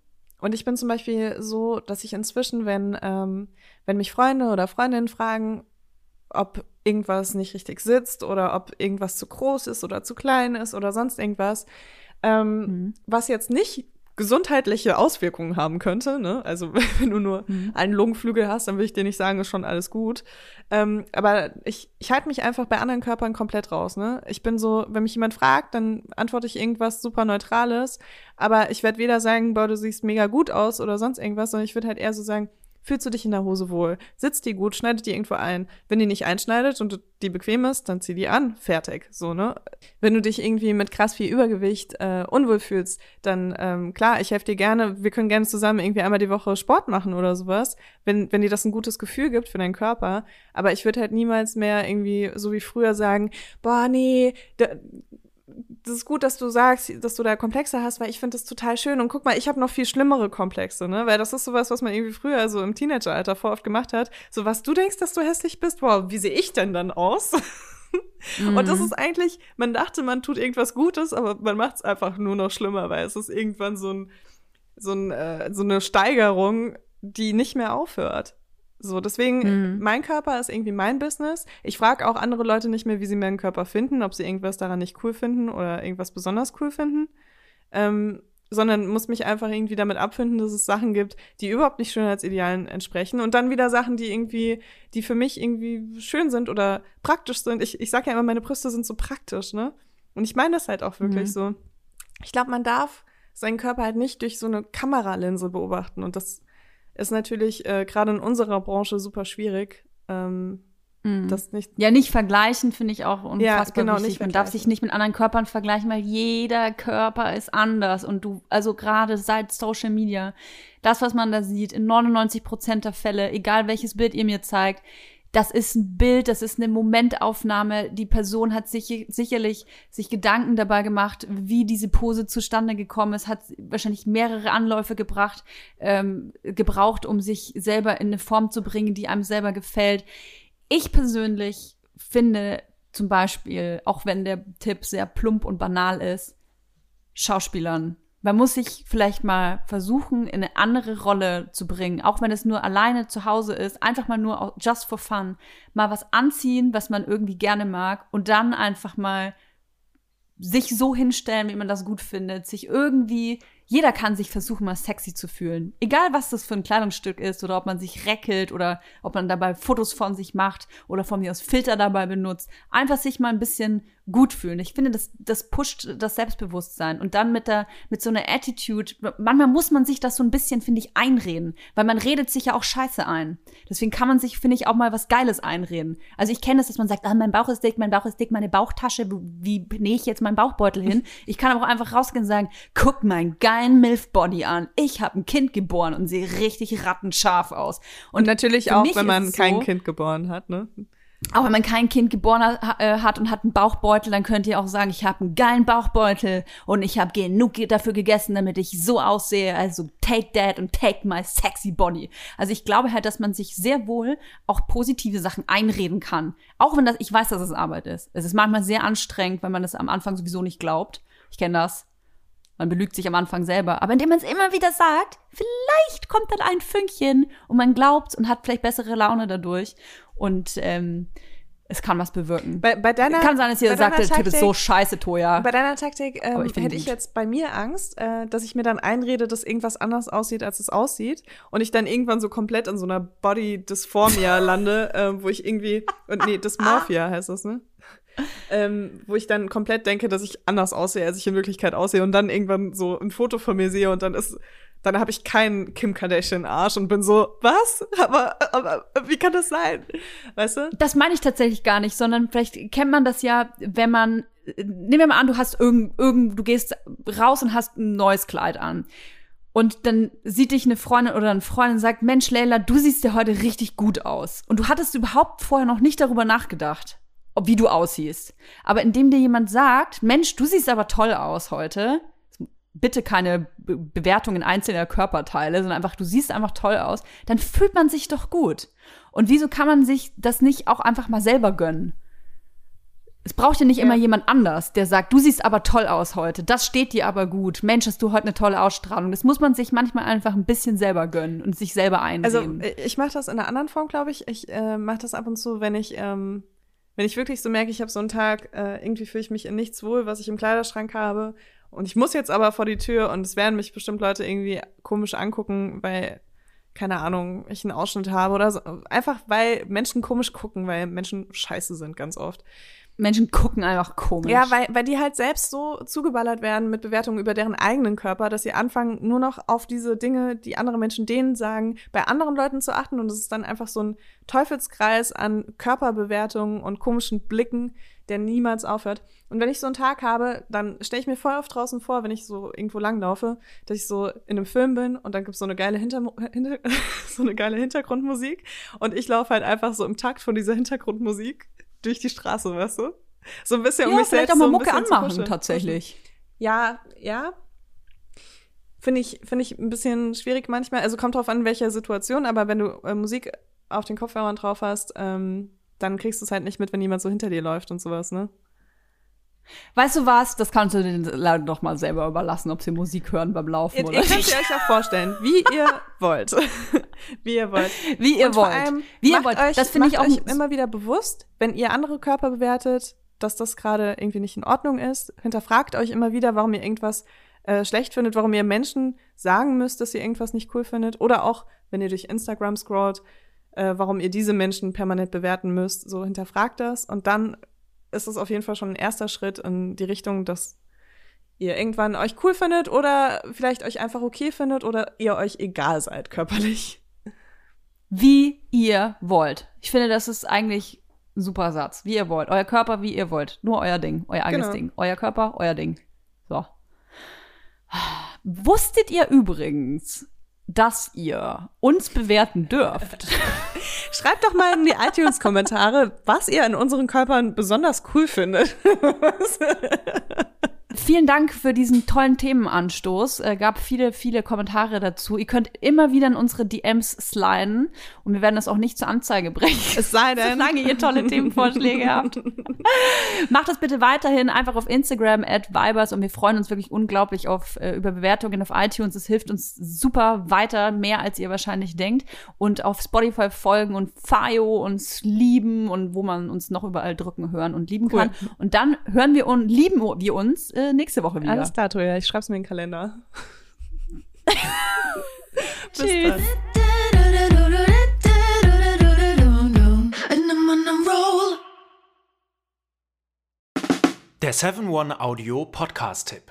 Und ich bin zum Beispiel so, dass ich inzwischen, wenn, ähm, wenn mich Freunde oder Freundinnen fragen, ob irgendwas nicht richtig sitzt oder ob irgendwas zu groß ist oder zu klein ist oder sonst irgendwas, ähm, Mhm. was jetzt nicht gesundheitliche Auswirkungen haben könnte, ne? Also wenn du nur Mhm. einen Lungenflügel hast, dann will ich dir nicht sagen, ist schon alles gut. Ähm, aber ich, ich halte mich einfach bei anderen Körpern komplett raus, ne? Ich bin so, wenn mich jemand fragt, dann antworte ich irgendwas super Neutrales, aber ich werde weder sagen, boah, du siehst mega gut aus oder sonst irgendwas, sondern ich würde halt eher so sagen, fühlst du dich in der Hose wohl? Sitzt die gut? Schneidet die irgendwo ein? Wenn die nicht einschneidet und die bequem ist, dann zieh die an. Fertig. So, ne? Wenn du dich irgendwie mit krass viel Übergewicht äh, unwohl fühlst, dann ähm, klar, ich helfe dir gerne. Wir können gerne zusammen irgendwie einmal die Woche Sport machen oder sowas, wenn, wenn dir das ein gutes Gefühl gibt für deinen Körper. Aber ich würde halt niemals mehr irgendwie so wie früher sagen, boah, nee, da, das ist gut, dass du sagst, dass du da Komplexe hast, weil ich finde das total schön. Und guck mal, ich habe noch viel schlimmere Komplexe, ne? Weil das ist sowas, was man irgendwie früher so im Teenageralter voll oft gemacht hat. So, was du denkst, dass du hässlich bist, wow, wie sehe ich denn dann aus? Und das ist eigentlich, man dachte, man tut irgendwas Gutes, aber man macht es einfach nur noch schlimmer, weil es ist irgendwann so, ein, so, ein, äh, so eine Steigerung, die nicht mehr aufhört. So, deswegen, Mhm. mein Körper ist irgendwie mein Business. Ich frage auch andere Leute nicht mehr, wie sie meinen Körper finden, ob sie irgendwas daran nicht cool finden oder irgendwas besonders cool finden. Ähm, sondern muss mich einfach irgendwie damit abfinden, dass es Sachen gibt, die überhaupt nicht Schönheitsidealen entsprechen. Und dann wieder Sachen, die irgendwie, die für mich irgendwie schön sind oder praktisch sind. Ich, ich sage ja immer, meine Brüste sind so praktisch, ne? Und ich meine das halt auch wirklich Mhm. so. Ich glaube, man darf seinen Körper halt nicht durch so eine Kameralinse beobachten. Und das ist natürlich äh, gerade in unserer Branche super schwierig. Ähm, Mhm. das nicht. Ja, nicht vergleichen finde ich auch unfassbar genau, wichtig. Man darf sich nicht mit anderen Körpern vergleichen, weil jeder Körper ist anders. Und du, also gerade seit Social Media, das, was man da sieht, in 99 Prozent der Fälle, egal welches Bild ihr mir zeigt, das ist ein Bild, das ist eine Momentaufnahme. Die Person hat sich sicherlich sich Gedanken dabei gemacht, wie diese Pose zustande gekommen ist, hat wahrscheinlich mehrere Anläufe gebracht, ähm, gebraucht, um sich selber in eine Form zu bringen, die einem selber gefällt. Ich persönlich finde zum Beispiel, auch wenn der Tipp sehr plump und banal ist, Schauspielern man muss sich vielleicht mal versuchen, in eine andere Rolle zu bringen, auch wenn es nur alleine zu Hause ist, einfach mal nur just for fun, mal was anziehen, was man irgendwie gerne mag und dann einfach mal sich so hinstellen, wie man das gut findet, sich irgendwie jeder kann sich versuchen, mal sexy zu fühlen. Egal, was das für ein Kleidungsstück ist oder ob man sich reckelt oder ob man dabei Fotos von sich macht oder von mir aus Filter dabei benutzt. Einfach sich mal ein bisschen gut fühlen. Ich finde, das, das pusht das Selbstbewusstsein. Und dann mit der, mit so einer Attitude, manchmal muss man sich das so ein bisschen, finde ich, einreden. Weil man redet sich ja auch Scheiße ein. Deswegen kann man sich, finde ich, auch mal was Geiles einreden. Also ich kenne es, dass man sagt, ah, mein Bauch ist dick, mein Bauch ist dick, meine Bauchtasche, wie nähe ich jetzt meinen Bauchbeutel hin? Ich kann aber auch einfach rausgehen und sagen, guck mein geil geilen Milf-Body an. Ich habe ein Kind geboren und sehe richtig rattenscharf aus. Und, und natürlich auch, wenn man kein so, Kind geboren hat, ne? Auch wenn man kein Kind geboren äh, hat und hat einen Bauchbeutel, dann könnt ihr auch sagen, ich habe einen geilen Bauchbeutel und ich habe genug dafür gegessen, damit ich so aussehe. Also take that und take my sexy body. Also ich glaube halt, dass man sich sehr wohl auch positive Sachen einreden kann. Auch wenn das, ich weiß, dass es Arbeit ist. Es ist manchmal sehr anstrengend, wenn man das am Anfang sowieso nicht glaubt. Ich kenne das. Man belügt sich am Anfang selber. Aber indem man es immer wieder sagt, vielleicht kommt dann ein Fünkchen und man glaubt und hat vielleicht bessere Laune dadurch. Und ähm, es kann was bewirken. Bei, bei deiner, kann sein, dass ihr sagt, der Tipp ist so scheiße, Toja. Bei deiner Taktik ähm, ich hätte ich jetzt bei mir Angst, äh, dass ich mir dann einrede, dass irgendwas anders aussieht, als es aussieht. Und ich dann irgendwann so komplett in so einer Body-Dysphoria lande, äh, wo ich irgendwie, und nee, Dysmorphia heißt das, ne? Ähm, wo ich dann komplett denke, dass ich anders aussehe, als ich in Wirklichkeit aussehe und dann irgendwann so ein Foto von mir sehe und dann ist dann habe ich keinen Kim Kardashian Arsch und bin so, was? Aber, aber wie kann das sein? Weißt du? Das meine ich tatsächlich gar nicht, sondern vielleicht kennt man das ja, wenn man, nehmen wir mal an, du hast irgend, irgend, du gehst raus und hast ein neues Kleid an. Und dann sieht dich eine Freundin oder ein Freund und sagt, Mensch, Leila, du siehst ja heute richtig gut aus. Und du hattest überhaupt vorher noch nicht darüber nachgedacht wie du aussiehst. Aber indem dir jemand sagt, Mensch, du siehst aber toll aus heute, bitte keine Be Bewertungen einzelner Körperteile, sondern einfach, du siehst einfach toll aus, dann fühlt man sich doch gut. Und wieso kann man sich das nicht auch einfach mal selber gönnen? Es braucht ja nicht ja. immer jemand anders, der sagt, du siehst aber toll aus heute, das steht dir aber gut. Mensch, hast du heute eine tolle Ausstrahlung. Das muss man sich manchmal einfach ein bisschen selber gönnen und sich selber einsehen. Also ich mache das in einer anderen Form, glaube ich. Ich äh, mache das ab und zu, wenn ich ähm, wenn ich wirklich so merke, ich habe so einen Tag, äh, irgendwie fühle ich mich in nichts wohl, was ich im Kleiderschrank habe. Und ich muss jetzt aber vor die Tür und es werden mich bestimmt Leute irgendwie komisch angucken, weil, keine Ahnung, ich einen Ausschnitt habe oder so. Einfach weil Menschen komisch gucken, weil Menschen scheiße sind ganz oft. Menschen gucken einfach komisch. Ja, weil, weil die halt selbst so zugeballert werden mit Bewertungen über deren eigenen Körper, dass sie anfangen, nur noch auf diese Dinge, die andere Menschen denen sagen, bei anderen Leuten zu achten. Und es ist dann einfach so ein Teufelskreis an Körperbewertungen und komischen Blicken, der niemals aufhört. Und wenn ich so einen Tag habe, dann stelle ich mir voll oft draußen vor, wenn ich so irgendwo langlaufe, dass ich so in einem Film bin und dann gibt es so Hinter so eine geile Hintergrundmusik und ich laufe halt einfach so im Takt von dieser Hintergrundmusik durch die Straße, weißt du? So ein bisschen ja, um mich selbst auch mal so Mucke anmachen, tatsächlich. Ja, ja. Finde ich, finde ich ein bisschen schwierig manchmal. Also kommt drauf an, welche Situation, aber wenn du äh, Musik auf den Kopfhörern drauf hast, ähm, dann kriegst du es halt nicht mit, wenn jemand so hinter dir läuft und sowas, ne? Weißt du was? Das kannst du den Leuten doch mal selber überlassen, ob sie Musik hören beim Laufen ihr, oder ihr nicht. Ihr könnt euch auch vorstellen, wie ihr wollt. wie ihr wollt. Wie ihr Und wollt. Allem wie ihr wollt. Euch, das finde ich auch euch immer wieder bewusst, wenn ihr andere Körper bewertet, dass das gerade irgendwie nicht in Ordnung ist. Hinterfragt euch immer wieder, warum ihr irgendwas äh, schlecht findet, warum ihr Menschen sagen müsst, dass ihr irgendwas nicht cool findet. Oder auch, wenn ihr durch Instagram scrollt, äh, warum ihr diese Menschen permanent bewerten müsst. So hinterfragt das und dann ist es auf jeden Fall schon ein erster Schritt in die Richtung, dass ihr irgendwann euch cool findet oder vielleicht euch einfach okay findet oder ihr euch egal seid körperlich. Wie ihr wollt. Ich finde, das ist eigentlich ein super Satz. Wie ihr wollt. Euer Körper, wie ihr wollt. Nur euer Ding. Euer eigenes Genau. Ding. Euer Körper, euer Ding. So. Wusstet ihr übrigens, dass ihr uns bewerten dürft. Schreibt doch mal in die iTunes-Kommentare, was ihr an unseren Körpern besonders cool findet. Vielen Dank für diesen tollen Themenanstoß. Äh, gab viele, viele Kommentare dazu. Ihr könnt immer wieder in unsere DMs sliden und wir werden das auch nicht zur Anzeige bringen. Es sei denn. Solange ihr tolle Themenvorschläge habt. Macht das bitte weiterhin einfach auf Instagram at Vibers und wir freuen uns wirklich unglaublich auf, äh, über Bewertungen auf iTunes. Es hilft uns super weiter, mehr als ihr wahrscheinlich denkt. Und auf Spotify folgen und Fio uns lieben und wo man uns noch überall drücken, hören und lieben kann. Und dann hören wir und lieben wir uns äh, nächste Woche wieder. Alles klar, Toja, ich schreib's mir in den Kalender. Tschüss. Der 7-One Audio Podcast-Tipp.